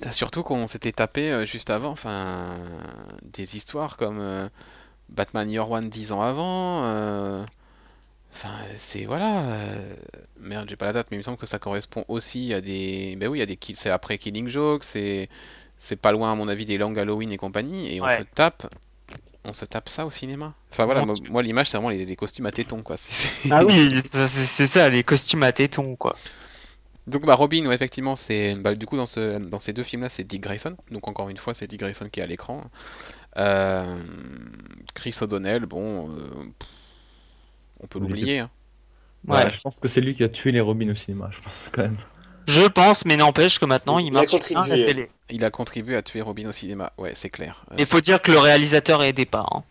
T'as surtout qu'on s'était tapé euh, juste avant, enfin, des histoires comme euh, Batman Year One 10 ans avant. euh, Enfin, c'est voilà. euh, Merde, j'ai pas la date, mais il me semble que ça correspond aussi à des. Ben oui, il y a des kills. C'est après Killing Joke, c'est c'est pas loin à mon avis des Long Halloween et compagnie, et on Ouais. se tape. On se tape ça au cinéma. Enfin voilà, moi, moi, l'image c'est vraiment les, les costumes à tétons quoi. C'est- Ah oui, ça, c'est c'est ça, les costumes à tétons, quoi. Donc bah Robin, ouais, effectivement, c'est bah, du coup dans ce dans ces deux films-là, c'est Dick Grayson. Donc encore une fois, c'est Dick Grayson qui est à l'écran. Euh, Chris O'Donnell, bon, euh, pff, on peut l'oublier. hein. Ouais. Ouais, je pense que c'est lui qui a tué les Robins au cinéma, je pense quand même. Je pense, mais n'empêche que maintenant il Il a marche à la télé. Il a contribué à tuer Robin au cinéma. Ouais, c'est clair. Euh, Il faut dire que le réalisateur est aidé pas. Hein.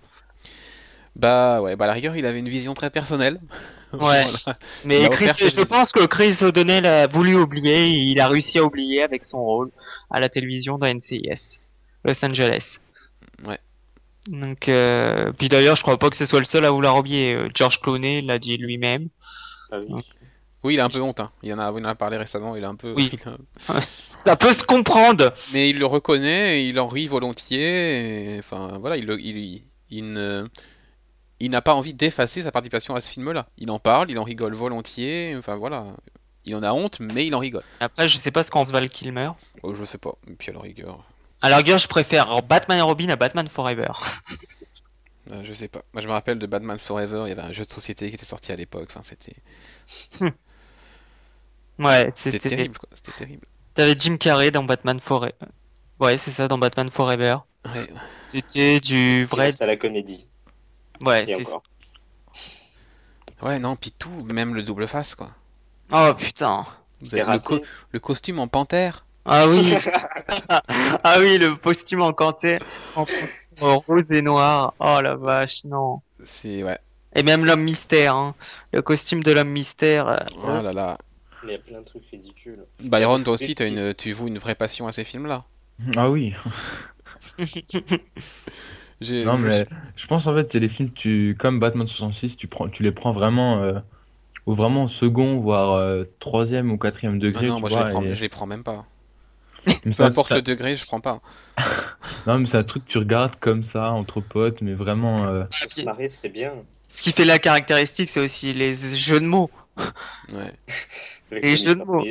bah ouais, bah à la rigueur, il avait une vision très personnelle. Ouais. Voilà. Mais a Chris, je pense que Chris O'Donnell a voulu oublier, et il a réussi à oublier avec son rôle à la télévision dans NCIS, Los Angeles. Ouais. Donc, euh, puis d'ailleurs, je crois pas que ce soit le seul à vouloir oublier. Euh, George Clooney l'a dit lui-même. Ah oui. Il a un peu honte. hein. Il en a, il en a parlé récemment. Il a un peu. Oui. a- Ça peut se comprendre. Mais il le reconnaît, et il en rit volontiers. et- Enfin voilà, il, le- il, il ne, il n'a pas envie d'effacer sa participation à ce film-là. Il en parle, il en rigole volontiers. Enfin voilà, il en a honte, mais il en rigole. Après, je sais pas ce qu'en se va le Kilmer. Oh, je sais pas. Et puis à la rigueur, À la rigueur, je préfère Batman et Robin à Batman Forever. euh, je sais pas. Moi je me rappelle de Batman Forever. Il y avait un jeu de société qui était sorti à l'époque. Enfin c'était, Ouais, c'était c'était. terrible quoi. C'était terrible. T'avais Jim Carrey dans Batman Forever. Ouais, c'est ça, dans Batman Forever. Ouais. C'était du vrai. reste à la comédie. Ouais, c'est encore. Ouais non, puis tout, même le double face quoi. Oh putain. C'était le, co- raté. le costume en panthère. Ah oui. ah oui, le costume en canté, en rose et noir. Oh la vache, non. C'est ouais. Et même l'homme mystère, hein. Le costume de l'homme mystère. euh, Oh là là. Il y a plein de trucs ridicules. Byron, toi aussi, si. une, tu voues une vraie passion à ces films-là? Ah oui. Non mais je pense en fait a des films tu comme Batman 66 tu prends tu les prends vraiment euh, au vraiment second voire euh, troisième ou quatrième Ah degré non, tu moi je les, prends, et- je les prends même pas. Peu ça- importe ça- le degré, je prends pas. non mais c'est un truc que tu regardes comme ça entre potes mais vraiment euh, se marrer, c'est bien. Ce qui fait la caractéristique, c'est aussi les jeux de mots. Ouais. Les jeux de mots.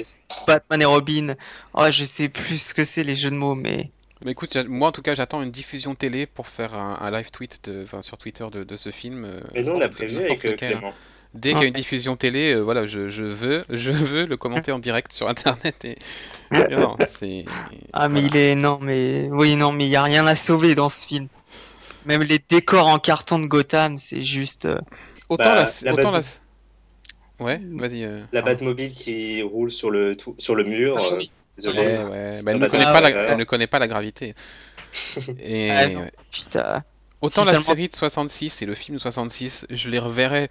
Batman et Robin. Oh, je sais plus ce que c'est les jeux de mots, mais. Mais écoute, moi en tout cas, j'attends une diffusion télé pour faire un, un live tweet de, sur Twitter de, de ce film. euh, Mais nous, on a prévu avec euh, lequel, hein. Dès qu'il y a une diffusion télé, euh, voilà, je, je veux, je veux le commenter en direct sur internet. Et... et non, c'est. Ah mais voilà. il est non mais oui non mais il y a rien à sauver dans ce film. Même les décors en carton de Gotham, c'est juste euh, Autant Bah, la. autant. Ouais, vas-y. euh, La. Batmobile qui roule sur le, sur le mur. Ah euh, oui. désolé. Ouais, ouais. Bah, elle, ne connaît pas la... ouais, elle ne connaît pas la gravité. Et Ah putain. autant Si la seulement- série de 66 et le film de 66, je les reverrai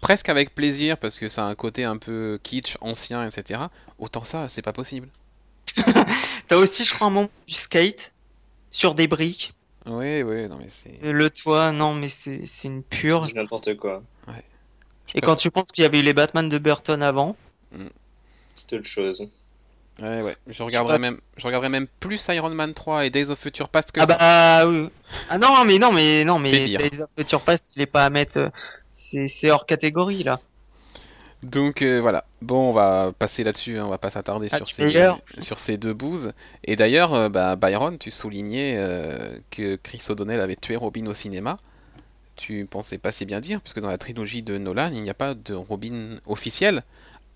presque avec plaisir parce que ça a un côté un peu kitsch, ancien, etc. Autant ça, c'est pas possible. T'as aussi je crois un moment du skate sur des briques. Oui, oui, non mais c'est. Le toit, non mais c'est c'est une pure. C'est n'importe quoi. Et quand tu penses qu'il y avait eu les Batman de Burton avant, C'est autre chose. Ouais, ouais. Je regarderai même, je regarderai même plus Iron Man 3 et Days of Future Past que ah bah oui. Ah non mais non mais non mais. Days of Future Past, il est pas à mettre. C'est hors catégorie là. Donc euh, voilà. Bon, on va passer là-dessus. hein, On va pas s'attarder Ah, sur ces meilleur. sur ces deux bouses. Et d'ailleurs, euh, bah, Byron, tu soulignais euh, que Chris O'Donnell avait tué Robin au cinéma. Tu pensais pas si bien dire, puisque dans la trilogie de Nolan, il n'y a pas de Robin officiel,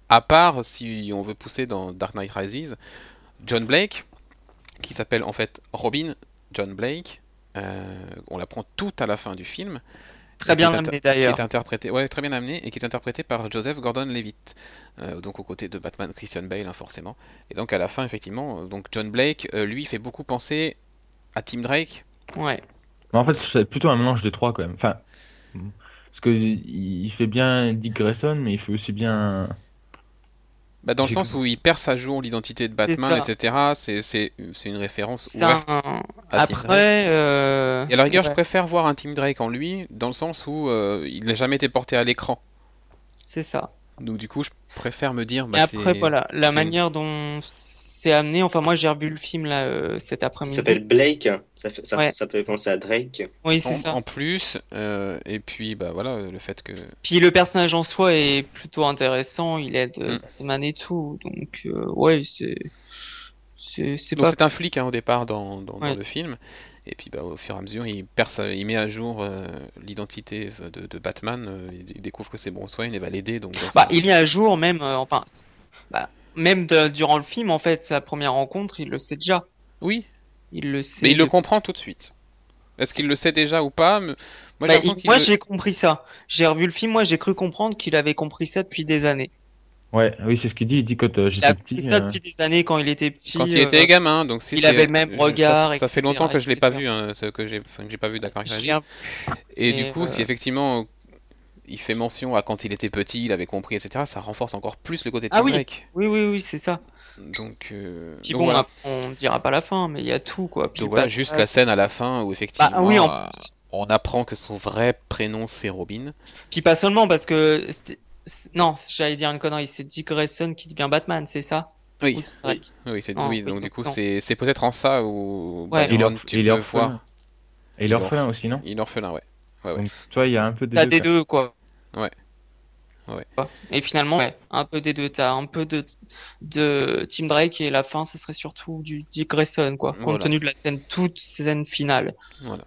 à part si on veut pousser dans Dark Knight Rises, John Blake, qui s'appelle en fait Robin John Blake. euh, on l'apprend tout à la fin du film. Très bien amené d'ailleurs. Qui est interprété, ouais, très bien amené, et qui est interprété par Joseph Gordon-Levitt, euh, donc aux côtés de Batman, Christian Bale, hein, forcément. Et donc à la fin, effectivement, euh, donc John Blake, euh, lui, fait beaucoup penser à Tim Drake. Ouais. Mais en fait, c'est plutôt un mélange des trois quand même. Enfin, parce que il il fait bien Dick Grayson, mais il fait aussi bien. Bah, dans le sens où il perce à jour l'identité de Batman, etc. C'est c'est c'est une référence ouverte un- à Tim Drake. Après, euh... Et à la rigueur, je préfère voir un Tim Drake en lui, dans le sens où euh, il n'a jamais été porté à l'écran. c'est ça. Donc du coup, je préfère me dire, Et bah, après, c'est- voilà, la manière dont c'est amené. Enfin, moi, j'ai revu le film là euh, cet après-midi. s'appelle Blake. Ça, fait, ça, Ouais. ça peut penser à Drake. Oui, c'est en, ça. en plus, euh, et puis bah voilà, le fait que Puis le personnage en soi est plutôt intéressant. Il aide euh, Mm. Batman et tout. Donc, euh, ouais, c'est c'est c'est Donc pas. c'est un flic hein, au départ dans, dans, le film, et puis bah, au fur et à mesure il perce, il met à jour euh, l'identité de, de Batman, euh, il, il découvre que c'est Bruce Wayne et va l'aider, donc bah, ça- il est à jour même. euh, enfin, bah, même de- durant le film, en fait, sa première rencontre, il le sait déjà. oui, Il le sait. mais il le comprend tout de suite. Est-ce qu'il le sait déjà ou pas? Moi j'ai Bah, il- le- j'ai compris ça. J'ai revu le film. Moi, j'ai cru comprendre qu'il avait compris ça depuis des années. Ouais, oui, c'est ce qu'il dit. Il dit quand euh, Il j'étais a petit. compris ça euh, depuis des années quand il était petit. quand il euh, était gamin, donc si il avait le même regard, Ça, ça fait longtemps que je l'ai pas vu, hein, ce que j'ai, enfin, que j'ai pas vu viens- Et, Et, du coup, si euh, effectivement il fait mention à quand il était petit, il avait compris, etc., ça renforce encore plus le côté de Ah oui. Oui, oui, oui, c'est ça. Donc, euh, Puis donc bon, voilà. après, on dira pas la fin, mais il y a tout, quoi. Puis Donc voilà, bah, juste la scène à la fin où effectivement Bah oui, en euh, plus. on apprend que son vrai prénom c'est Robin. Puis pas seulement parce que non, j'allais dire une connerie, c'est Dick Grayson qui devient Batman, c'est ça? Oui, Ou c'est Drake oui, c'est Non, oui, oui, donc du coup c'est peut-être en ça où Ouais. il est orphelin. Et est Il est orphelin aussi, non? Il est orphelin, ouais. Ouais, ouais. Donc, tu vois, il y a un peu des T'as deux. des quoi. deux, quoi. Ouais. Ouais. Et finalement, ouais, un peu des deux. T'as un peu de, de Tim Drake et la fin, ce serait surtout du Dick Grayson, quoi. Compte Voilà. tenu de la scène, toute scène finale. Voilà.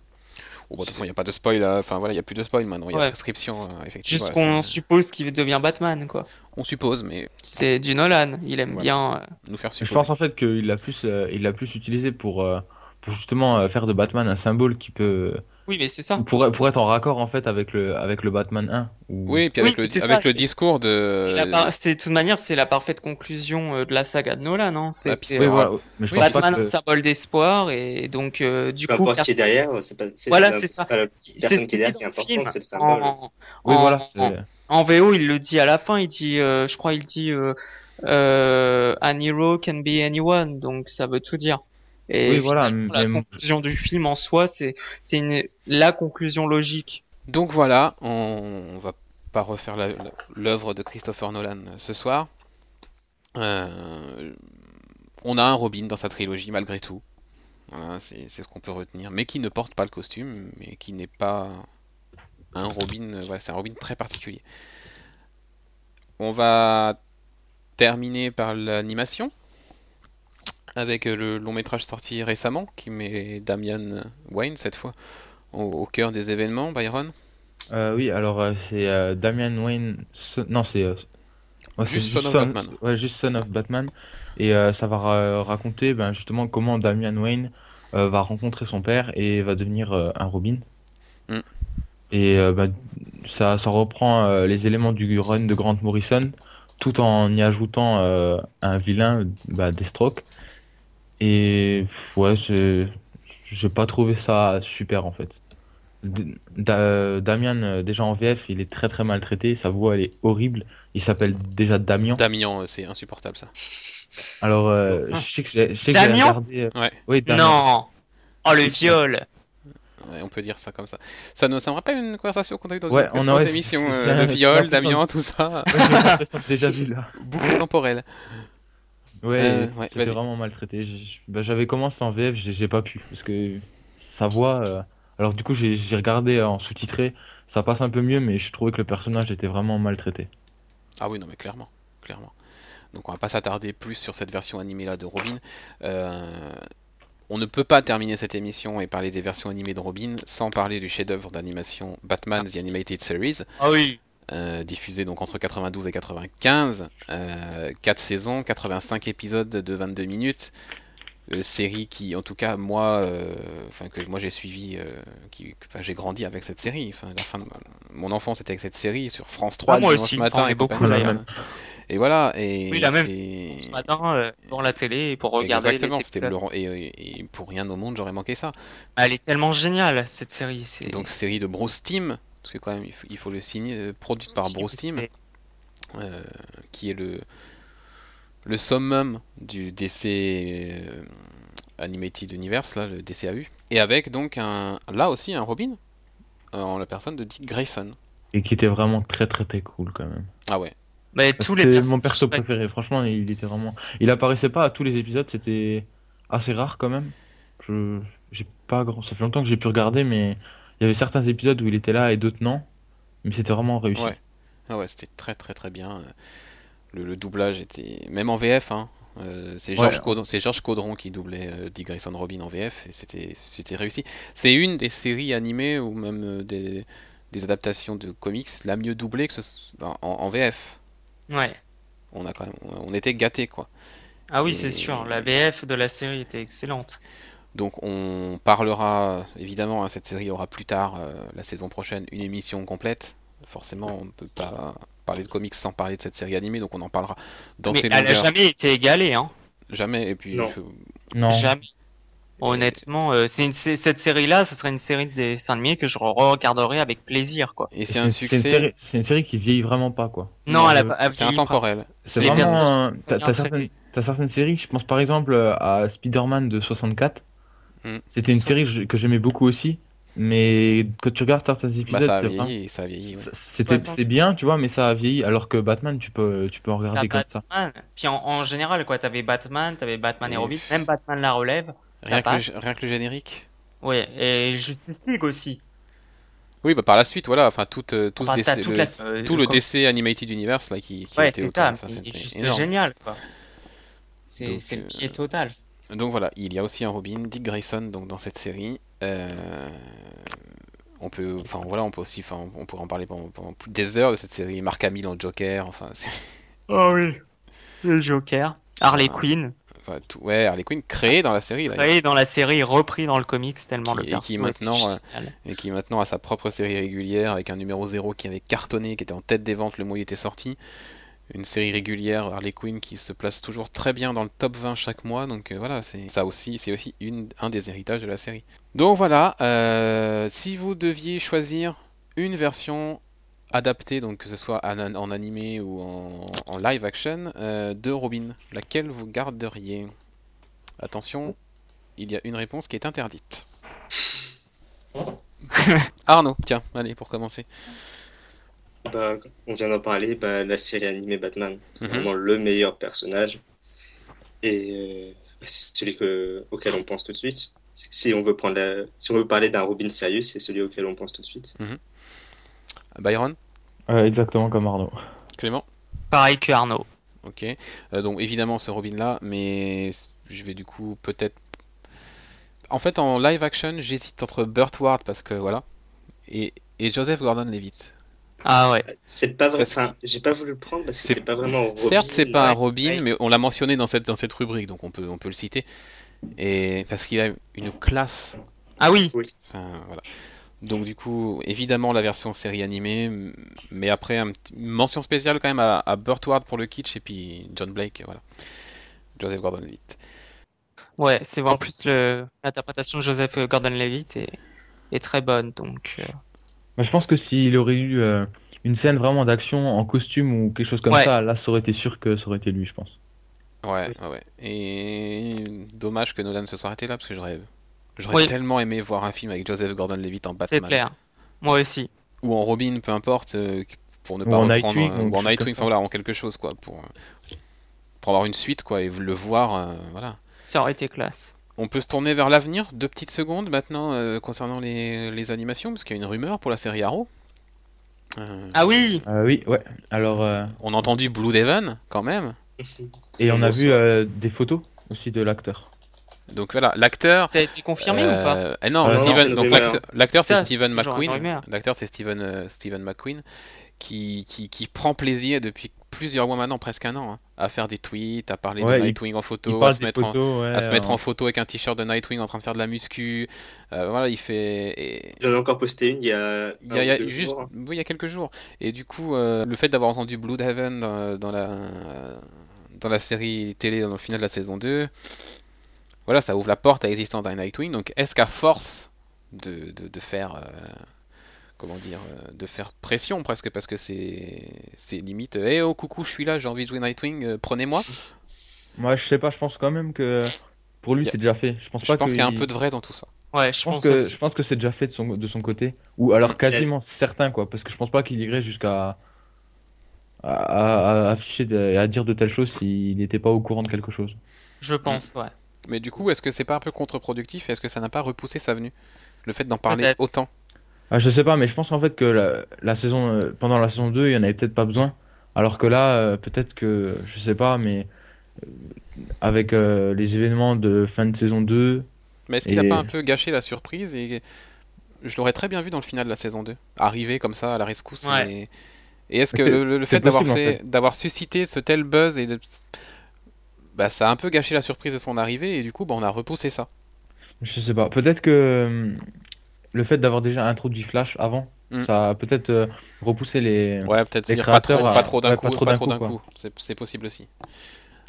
Bon, de toute façon, il n'y a pas de spoil, là. enfin voilà, il n'y a plus de spoil maintenant, il y a Ouais. prescription, euh, effectivement. Juste qu'on c'est- suppose qu'il devient Batman, quoi. On suppose, mais C'est du Nolan. Il aime Voilà. bien. euh, nous faire Je supposer. pense en fait qu'il l'a plus, euh, il l'a plus utilisé pour, euh, pour justement euh, faire de Batman un symbole qui peut, Oui, mais c'est ça. pour, pour être en raccord en fait avec le, avec le Batman 1. où- Oui, puis Oui, avec, le, ça, avec le discours de. Par- c'est de toute manière, c'est la parfaite conclusion euh, de la saga de Nolan. Hein. C'est Ouais, puis c'est- c'est Oui, voilà. Mais je Oui, pense Batman, pas que. symbole d'espoir, et donc euh, du Peu coup, importe qui est derrière, c'est pas, Voilà, ça. pas la personne qui est derrière qui est le film. importante, c'est le symbole. En, Oui, en- voilà. en VO, il le dit à la fin. Il dit, euh, je crois, il dit, euh, euh, an hero can be anyone, donc ça veut tout dire. Et Oui, voilà, la conclusion du film en soi, c'est c'est une la conclusion logique. Donc voilà, on, on va pas refaire l'œuvre de Christopher Nolan ce soir. Euh, on a un Robin dans sa trilogie malgré tout. Voilà, c'est c'est ce qu'on peut retenir. Mais qui ne porte pas le costume, mais qui n'est pas un Robin. euh, Voilà, c'est un Robin très particulier. On va terminer par l'animation. Avec euh, le long métrage sorti récemment, qui met Damian Wayne cette fois au, au cœur des événements, Byron. Euh, oui, alors euh, c'est euh, Damian Wayne. Non, c'est. ouais, Juste Son of Son- Batman. ouais, juste Son of Batman. Et ça va ra- raconter ben, justement comment Damian Wayne va rencontrer son père et va devenir un Robin. Mm. Et ben, ça, ça reprend les éléments du run de Grant Morrison tout en y ajoutant un vilain, bah, Deathstroke. Et ouais, c'est- j'ai pas trouvé ça super en fait. D- Da- Damian, euh, déjà en VF, il est très très maltraité, sa voix elle est horrible. Il s'appelle déjà Damien. Damien, euh, c'est insupportable ça. Alors, euh, je sais que j'ai je sais que j'ai Damien regardé. euh, Ouais. Oui, Damien. Non Oh le viol Ouais, on peut dire ça comme ça. Ça, nous, ça me rappelle une conversation qu'on a eue dans Ouais, une on aurait- émission. euh, le viol, Damien, tout ça. Ouais, déjà vu là. Beaucoup temporel. Ouais, Euh, ouais, c'était vraiment maltraité. Bah, J'avais commencé en VF, j'ai pas pu parce que sa voix. euh, Alors du coup, j'ai j'ai regardé en sous-titré, ça passe un peu mieux, mais je trouvais que le personnage était vraiment maltraité. Ah oui, non, mais clairement, clairement. Donc on va pas s'attarder plus sur cette version animée là de Robin. Euh, on ne peut pas terminer cette émission et parler des versions animées de Robin sans parler du chef-d'œuvre d'animation Batman The Animated Series, Ah oui euh, diffusé donc entre 92 et 95, euh, 4 saisons, 85 épisodes de 22 minutes. Euh, série qui, en tout cas, moi, euh, enfin que moi j'ai suivi, euh, qui, enfin j'ai grandi avec cette série. Enfin, la fin de ma- mon enfance était avec cette série sur France 3 Ah, moi dimanche aussi, matin et beaucoup, d'ailleurs. Et voilà. Et Oui, la même c'est- ce matin euh, la télé pour regarder Exactement, c'était et, et pour rien au monde j'aurais manqué ça. Elle est tellement géniale cette série. C'est Donc série de Bruce Timm, parce que quand même il faut, il faut le signer, euh, produite par Bruce Timm, c'est- euh, qui est le le summum du DC euh, Animated Universe là, le DCAU, et avec donc un là aussi un Robin euh, en la personne de Dick Grayson. Et qui était vraiment très très très cool quand même. Ah ouais. Mais tous les C'était persos- mon perso préféré, franchement, il était vraiment. Il apparaissait pas à tous les épisodes, c'était assez rare quand même. Je j'ai pas grand. Ça fait longtemps que j'ai pu regarder, mais il y avait certains épisodes où il était là et d'autres non. Mais c'était vraiment réussi. Ouais. Ah ouais, c'était très très très bien. Le, le doublage était même en VF hein. euh, c'est Georges Ouais. Caudron, c'est Georges Caudron qui doublait euh, Dick Grayson Robin en VF et c'était c'était réussi. C'est une des séries animées ou même euh, des, des adaptations de comics la mieux doublée que ce, en, en VF. Ouais. On a quand même on était gâtés quoi. Ah oui, Et- c'est sûr. La VF de la série était excellente. Donc on parlera évidemment hein, cette série aura plus tard euh, la saison prochaine une émission complète. Forcément, on ne peut pas parler de comics sans parler de cette série animée, donc on en parlera dans Mais ses elle a longueurs. jamais été égalée, hein. Jamais. Et puis, Non. je- Non. Jamais. Honnêtement, euh, c'est cette série-là, ce serait une série de dessins animés que je regarderai avec plaisir, quoi. et c'est un une, succès. c'est une série, c'est une série qui vieillit vraiment pas quoi. Non, elle a euh, C'est intemporel. C'est vraiment. T'as certaines, t'as certaines séries, je pense par exemple à Spider-Man de 64. Hmm. C'était une série que j'aimais beaucoup aussi, mais quand tu regardes certains Bah, épisodes, ça a vieilli, ça a vieilli. ouais. ça- c'était c'est bien, tu vois, mais ça a vieilli. Alors que Batman, tu peux, tu peux en regarder comme ça. Batman. Puis en, en général, quoi, t'avais Batman, t'avais Batman et Et- Robin, même Batman la relève. Rien que, le, rien que le générique. Ouais, et Justice League aussi. Oui, bah par la suite, voilà. Enfin, tout, euh, tout, ce Enfin, toute le, la- euh, tout le com- DC Animated Universe là qui, qui Ouais, était ça. Enfin, juste énorme. génial, quoi. C'est le euh, pied total. Donc voilà, il y a aussi un Robin, Dick Grayson, donc dans cette série. Euh, on peut, enfin voilà, on peut aussi, enfin, on pourrait en parler pendant, pendant plus des heures de cette série. Mark Hamill en Joker, enfin, c'est, Oh oui. Le Joker. Harley Ah. Quinn. enfin, tout, ouais, Harley Quinn créé dans la série là, Créé dans la série, repris dans le comics tellement Qui- le et perso qui était maintenant, euh, et qui maintenant a sa propre série régulière avec un numéro 0 qui avait cartonné, qui était en tête des ventes le mois où il était sorti. Une série régulière, Harley Quinn, qui se place toujours très bien dans le top 20 chaque mois, donc euh, voilà, c'est ça aussi, c'est aussi une, un des héritages de la série. Donc voilà, euh, si vous deviez choisir une version adaptée, donc que ce soit en, en animé ou en, en live action, euh, de Robin, laquelle vous garderiez? Attention, il y a une réponse qui est interdite. Arnaud, tiens, allez pour commencer. Bah, on vient d'en parler, bah, la série animée Batman, c'est Mhm. vraiment le meilleur personnage. Et euh, c'est celui que, auquel on pense tout de suite. Si on veut prendre la- si on veut parler d'un Robin sérieux, c'est celui auquel on pense tout de suite. Byron, Euh, exactement comme Arnaud. Clément. Pareil que Arnaud. Ok. Euh, donc évidemment ce Robin là, mais je vais du coup peut-être. En fait en live action j'hésite entre Burt Ward parce que voilà. Et et Joseph Gordon-Levitt. Ah ouais. C'est pas vrai. Enfin, j'ai pas voulu le prendre parce que C'est- pas vraiment Robin. Certes, c'est pas un Robin, ouais. mais on l'a mentionné dans cette, dans cette rubrique, donc on peut, on peut le citer. Et parce qu'il a une classe. Ah oui. Enfin, voilà. Donc du coup, évidemment la version série animée, mais après un petit- une mention spéciale quand même à, à Burt Ward pour le kitsch et puis John Blake, voilà. Joseph Gordon-Levitt. Ouais, c'est en plus le l'interprétation de Joseph Gordon-Levitt est, est très bonne, donc euh, Moi, je pense que s'il aurait eu euh, une scène vraiment d'action en costume ou quelque chose comme Ouais. ça, là, ça aurait été sûr que ça aurait été lui, je pense. Ouais, Oui. ouais. Et dommage que Nolan se soit arrêté là parce que j'aurais, j'aurais Oui. tellement aimé voir un film avec Joseph Gordon-Levitt en c'est Batman clair. Moi aussi. ou en Robin, peu importe, euh, pour ne Ou pas en reprendre Nightwing, euh, ou ou en quelque chose Nightwing, enfin voilà, en quelque chose quoi, pour pour avoir une suite quoi et le voir, euh, voilà. Ça aurait été classe. On peut se tourner vers l'avenir, deux petites secondes maintenant euh, concernant les, les animations, parce qu'il y a une rumeur pour la série Arrow. Euh, Ah oui. Euh, oui, ouais. Alors, euh, On a entendu Blue Devon quand même. et on a vu euh, des photos aussi de l'acteur. Donc voilà, l'acteur. Ça a été confirmé ou pas eh non, Euh, Steven- donc l'acteur- c'est Steven McQueen. L'acteur c'est Steven, euh, Steven McQueen qui, qui, qui prend plaisir depuis plusieurs mois maintenant, presque un an, hein, à faire des tweets, à parler Ouais, de il- Nightwing en photo, à se mettre en, photos, ouais, à se mettre en- en photo avec un t-shirt de Nightwing en train de faire de la muscu. Euh, voilà, il fait. et- Il en a encore posté une il y a, Il y a, il y un a ou deux juste, jours. oui, il y a quelques jours. Et du coup, euh, le fait d'avoir entendu Bloodhaven dans, dans la dans la série télé dans le final de la saison 2, voilà, ça ouvre la porte à l'existence d'un Nightwing. Donc, est-ce qu'à force de, de, de faire euh, comment dire, euh, de faire pression presque parce que c'est c'est limite, eh oh coucou, je suis là, j'ai envie de jouer Nightwing, euh, prenez-moi. Moi, je sais pas, je pense quand même que pour lui, c'est déjà fait. Je pense Je pas pense que qu'il y a un peu de vrai dans tout ça. Ouais, je Je pense pense que aussi. je pense que c'est déjà fait de son de son côté ou alors quasiment certain quoi parce que je pense pas qu'il irait jusqu'à à, à- à afficher de- et à dire de telles choses s'il n'était pas au courant de quelque chose. Je pense, ouais. Mais du coup, est-ce que c'est pas un peu contre-productif et est-ce que ça n'a pas repoussé sa venue? Le fait d'en parler Peut-être. autant? Ah, je sais pas mais je pense en fait que la, la saison euh, pendant la saison 2, il y en avait peut-être pas besoin alors que là euh, peut-être que je sais pas mais euh, avec euh, les événements de fin de saison 2, Mais est-ce qu'il a Et- pas un peu gâché la surprise et je l'aurais très bien vu dans le final de la saison 2, arriver comme ça à la rescousse Ouais. et, et est-ce que le, fait d'avoir possible, en fait, fait. d'avoir suscité ce tel buzz et de... bah ça a un peu gâché la surprise de son arrivée et du coup bah on a repoussé ça. je sais pas, peut-être que le fait d'avoir déjà introduit Flash avant, Mm. ça a peut-être euh, repoussé les Ouais, peut-être Les dire pas trop, créateurs, pas euh, trop d'un ouais, coup, pas trop d'un coup. C'est c'est possible aussi.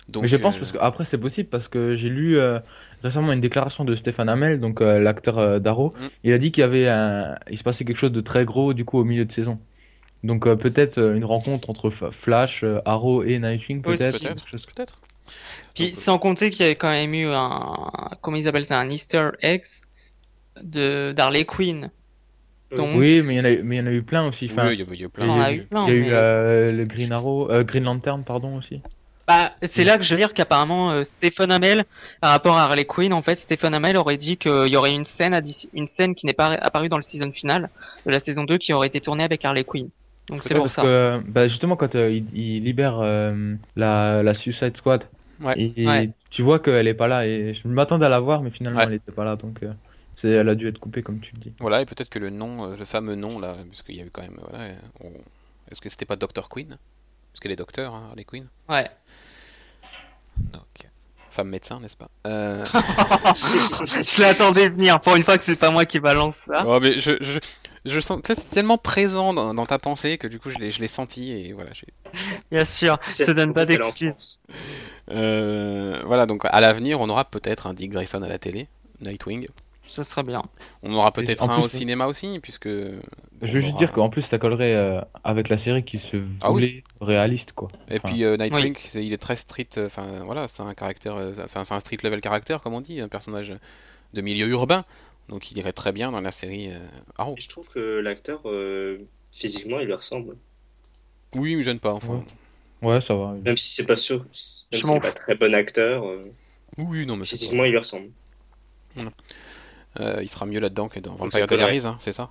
Donc, Mais je pense euh, parce que après c'est possible parce que j'ai lu euh, récemment une déclaration de Stéphane Hamel, donc euh, l'acteur euh, d'Arrow. Mm. Il a dit qu'il y avait un... il se passait quelque chose de très gros du coup au milieu de saison. Donc euh, peut-être euh, une rencontre entre F- Flash, euh, Arrow et Nightwing peut-être. peut-être, chose- peut-être. Puis Donc, sans compter qu'il y avait quand même eu un, comment ils appellent ça, un Easter egg de d'Harley Quinn. Donc, Oui, mais il y en a eu, mais il y en a eu plein aussi. Enfin, oui, il y a- y a il plein y a eu, eu plein, il y a eu mais- euh, le Green Arrow, euh, Green Lantern pardon aussi. Bah, c'est là que je veux dire qu'apparemment euh, Stephen Amell, par rapport à Harley Quinn, en fait, Stephen Amell aurait dit qu'il y aurait une scène, addi- une scène qui n'est pas apparue dans le season final de la saison 2 qui aurait été tournée avec Harley Quinn. Donc c'est pour parce ça. que bah, justement quand euh, il, il libère euh, la, la Suicide Squad Ouais. et, Ouais. tu vois qu'elle est pas là et je m'attendais à la voir mais finalement Ouais. elle était pas là donc euh, c'est elle a dû être coupée comme tu le dis. Voilà, et peut-être que le nom, euh, le fameux nom là, parce qu'il y a eu quand même, voilà, on- est-ce que c'était pas Dr. Queen? Parce qu'elle est docteur, hein, Harley Quinn. Ouais. Donc, femme médecin, n'est-ce pas? Euh... je l'attendais venir. Pour une fois que c'est pas moi qui balance ça. Oh, mais je, je, je sens, tu sais, c'est tellement présent dans, dans ta pensée que du coup je l'ai, je l'ai senti et voilà. j'ai- Bien sûr. Je te donne pas d'excuses. Euh, voilà, donc à l'avenir, on aura peut-être un Dick Grayson à la télé, Nightwing. Ce serait bien. On aura peut-être un plus, au cinéma aussi, puisque. Je veux juste aura- dire qu'en plus ça collerait euh, avec la série qui se Ah oui. voulait réaliste quoi. Et Enfin, puis euh, Nightwing, il est très street, euh, enfin voilà, c'est un caractère, euh, enfin c'est un street level caractère comme on dit, un personnage de milieu urbain, donc il irait très bien dans la série euh, Arrow. Et je trouve que l'acteur, euh, physiquement, il lui ressemble. Oui, il me gêne pas, enfin. Ouais ça va. Même si c'est pas sûr, même Je si c'est pas très bon acteur, euh, Oui, non, mais c'est physiquement, il lui ressemble. pas- euh, il sera mieux là-dedans que dans Vampire. Diaries, hein, c'est ça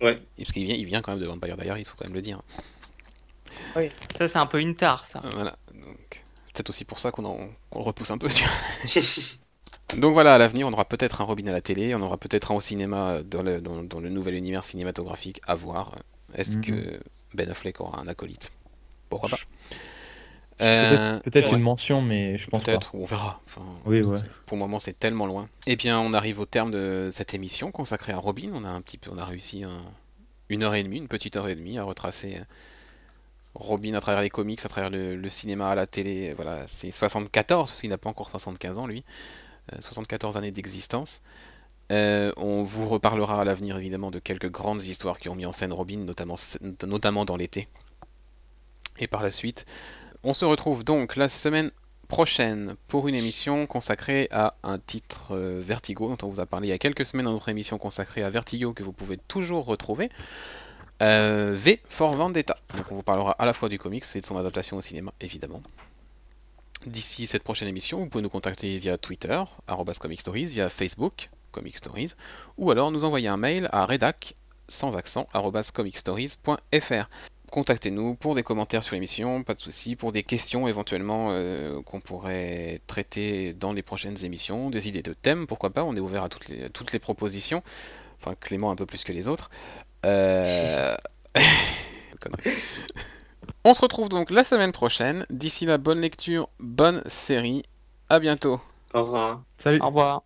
Ouais. Et Parce qu'il vient, il vient quand même de Vampire Diaries, il faut quand même le dire. Oui. Ça c'est un peu une tare ça. Euh, Voilà, donc peut-être aussi pour ça qu'on le repousse un peu. tu vois. Donc voilà, à l'avenir, on aura peut-être un Robin à la télé, on aura peut-être un au cinéma dans le, dans, dans le nouvel univers cinématographique à voir. Est-ce Mhm. que Ben Affleck aura un acolyte? Pourquoi pas? Euh, peut-être ouais, une mention, mais je pense pas. Peut-être, on verra. Enfin, Oui, ouais. Pour le moment, c'est tellement loin. Eh bien, on arrive au terme de cette émission consacrée à Robin. On a un petit peu, on a réussi un- une heure et demie, une petite heure et demie à retracer euh, Robin à travers les comics, à travers le, le cinéma, à la télé. Voilà, c'est 74 parce qu'il n'a pas encore 75 ans lui. Euh, 74 années d'existence. Euh, on vous reparlera à l'avenir évidemment de quelques grandes histoires qui ont mis en scène Robin, notamment, notamment dans l'été. Et par la suite, on se retrouve donc la semaine prochaine pour une émission consacrée à un titre euh, Vertigo dont on vous a parlé il y a quelques semaines dans notre émission consacrée à Vertigo que vous pouvez toujours retrouver. Euh, v for Vendetta. Donc on vous parlera à la fois du comics et de son adaptation au cinéma évidemment. D'ici cette prochaine émission, vous pouvez nous contacter via Twitter, arobase Comic Stories, via Facebook, Comic Stories, ou alors nous envoyer un mail à redac sans accent comicstories.fr. Contactez-nous pour des commentaires sur l'émission, pas de souci, pour des questions éventuellement euh, qu'on pourrait traiter dans les prochaines émissions, des idées de thèmes, pourquoi pas, on est ouvert à toutes les, toutes les propositions, enfin Clément un peu plus que les autres. Euh... On se retrouve donc la semaine prochaine, d'ici là bonne lecture, bonne série, à bientôt. Au revoir. Salut. Au revoir.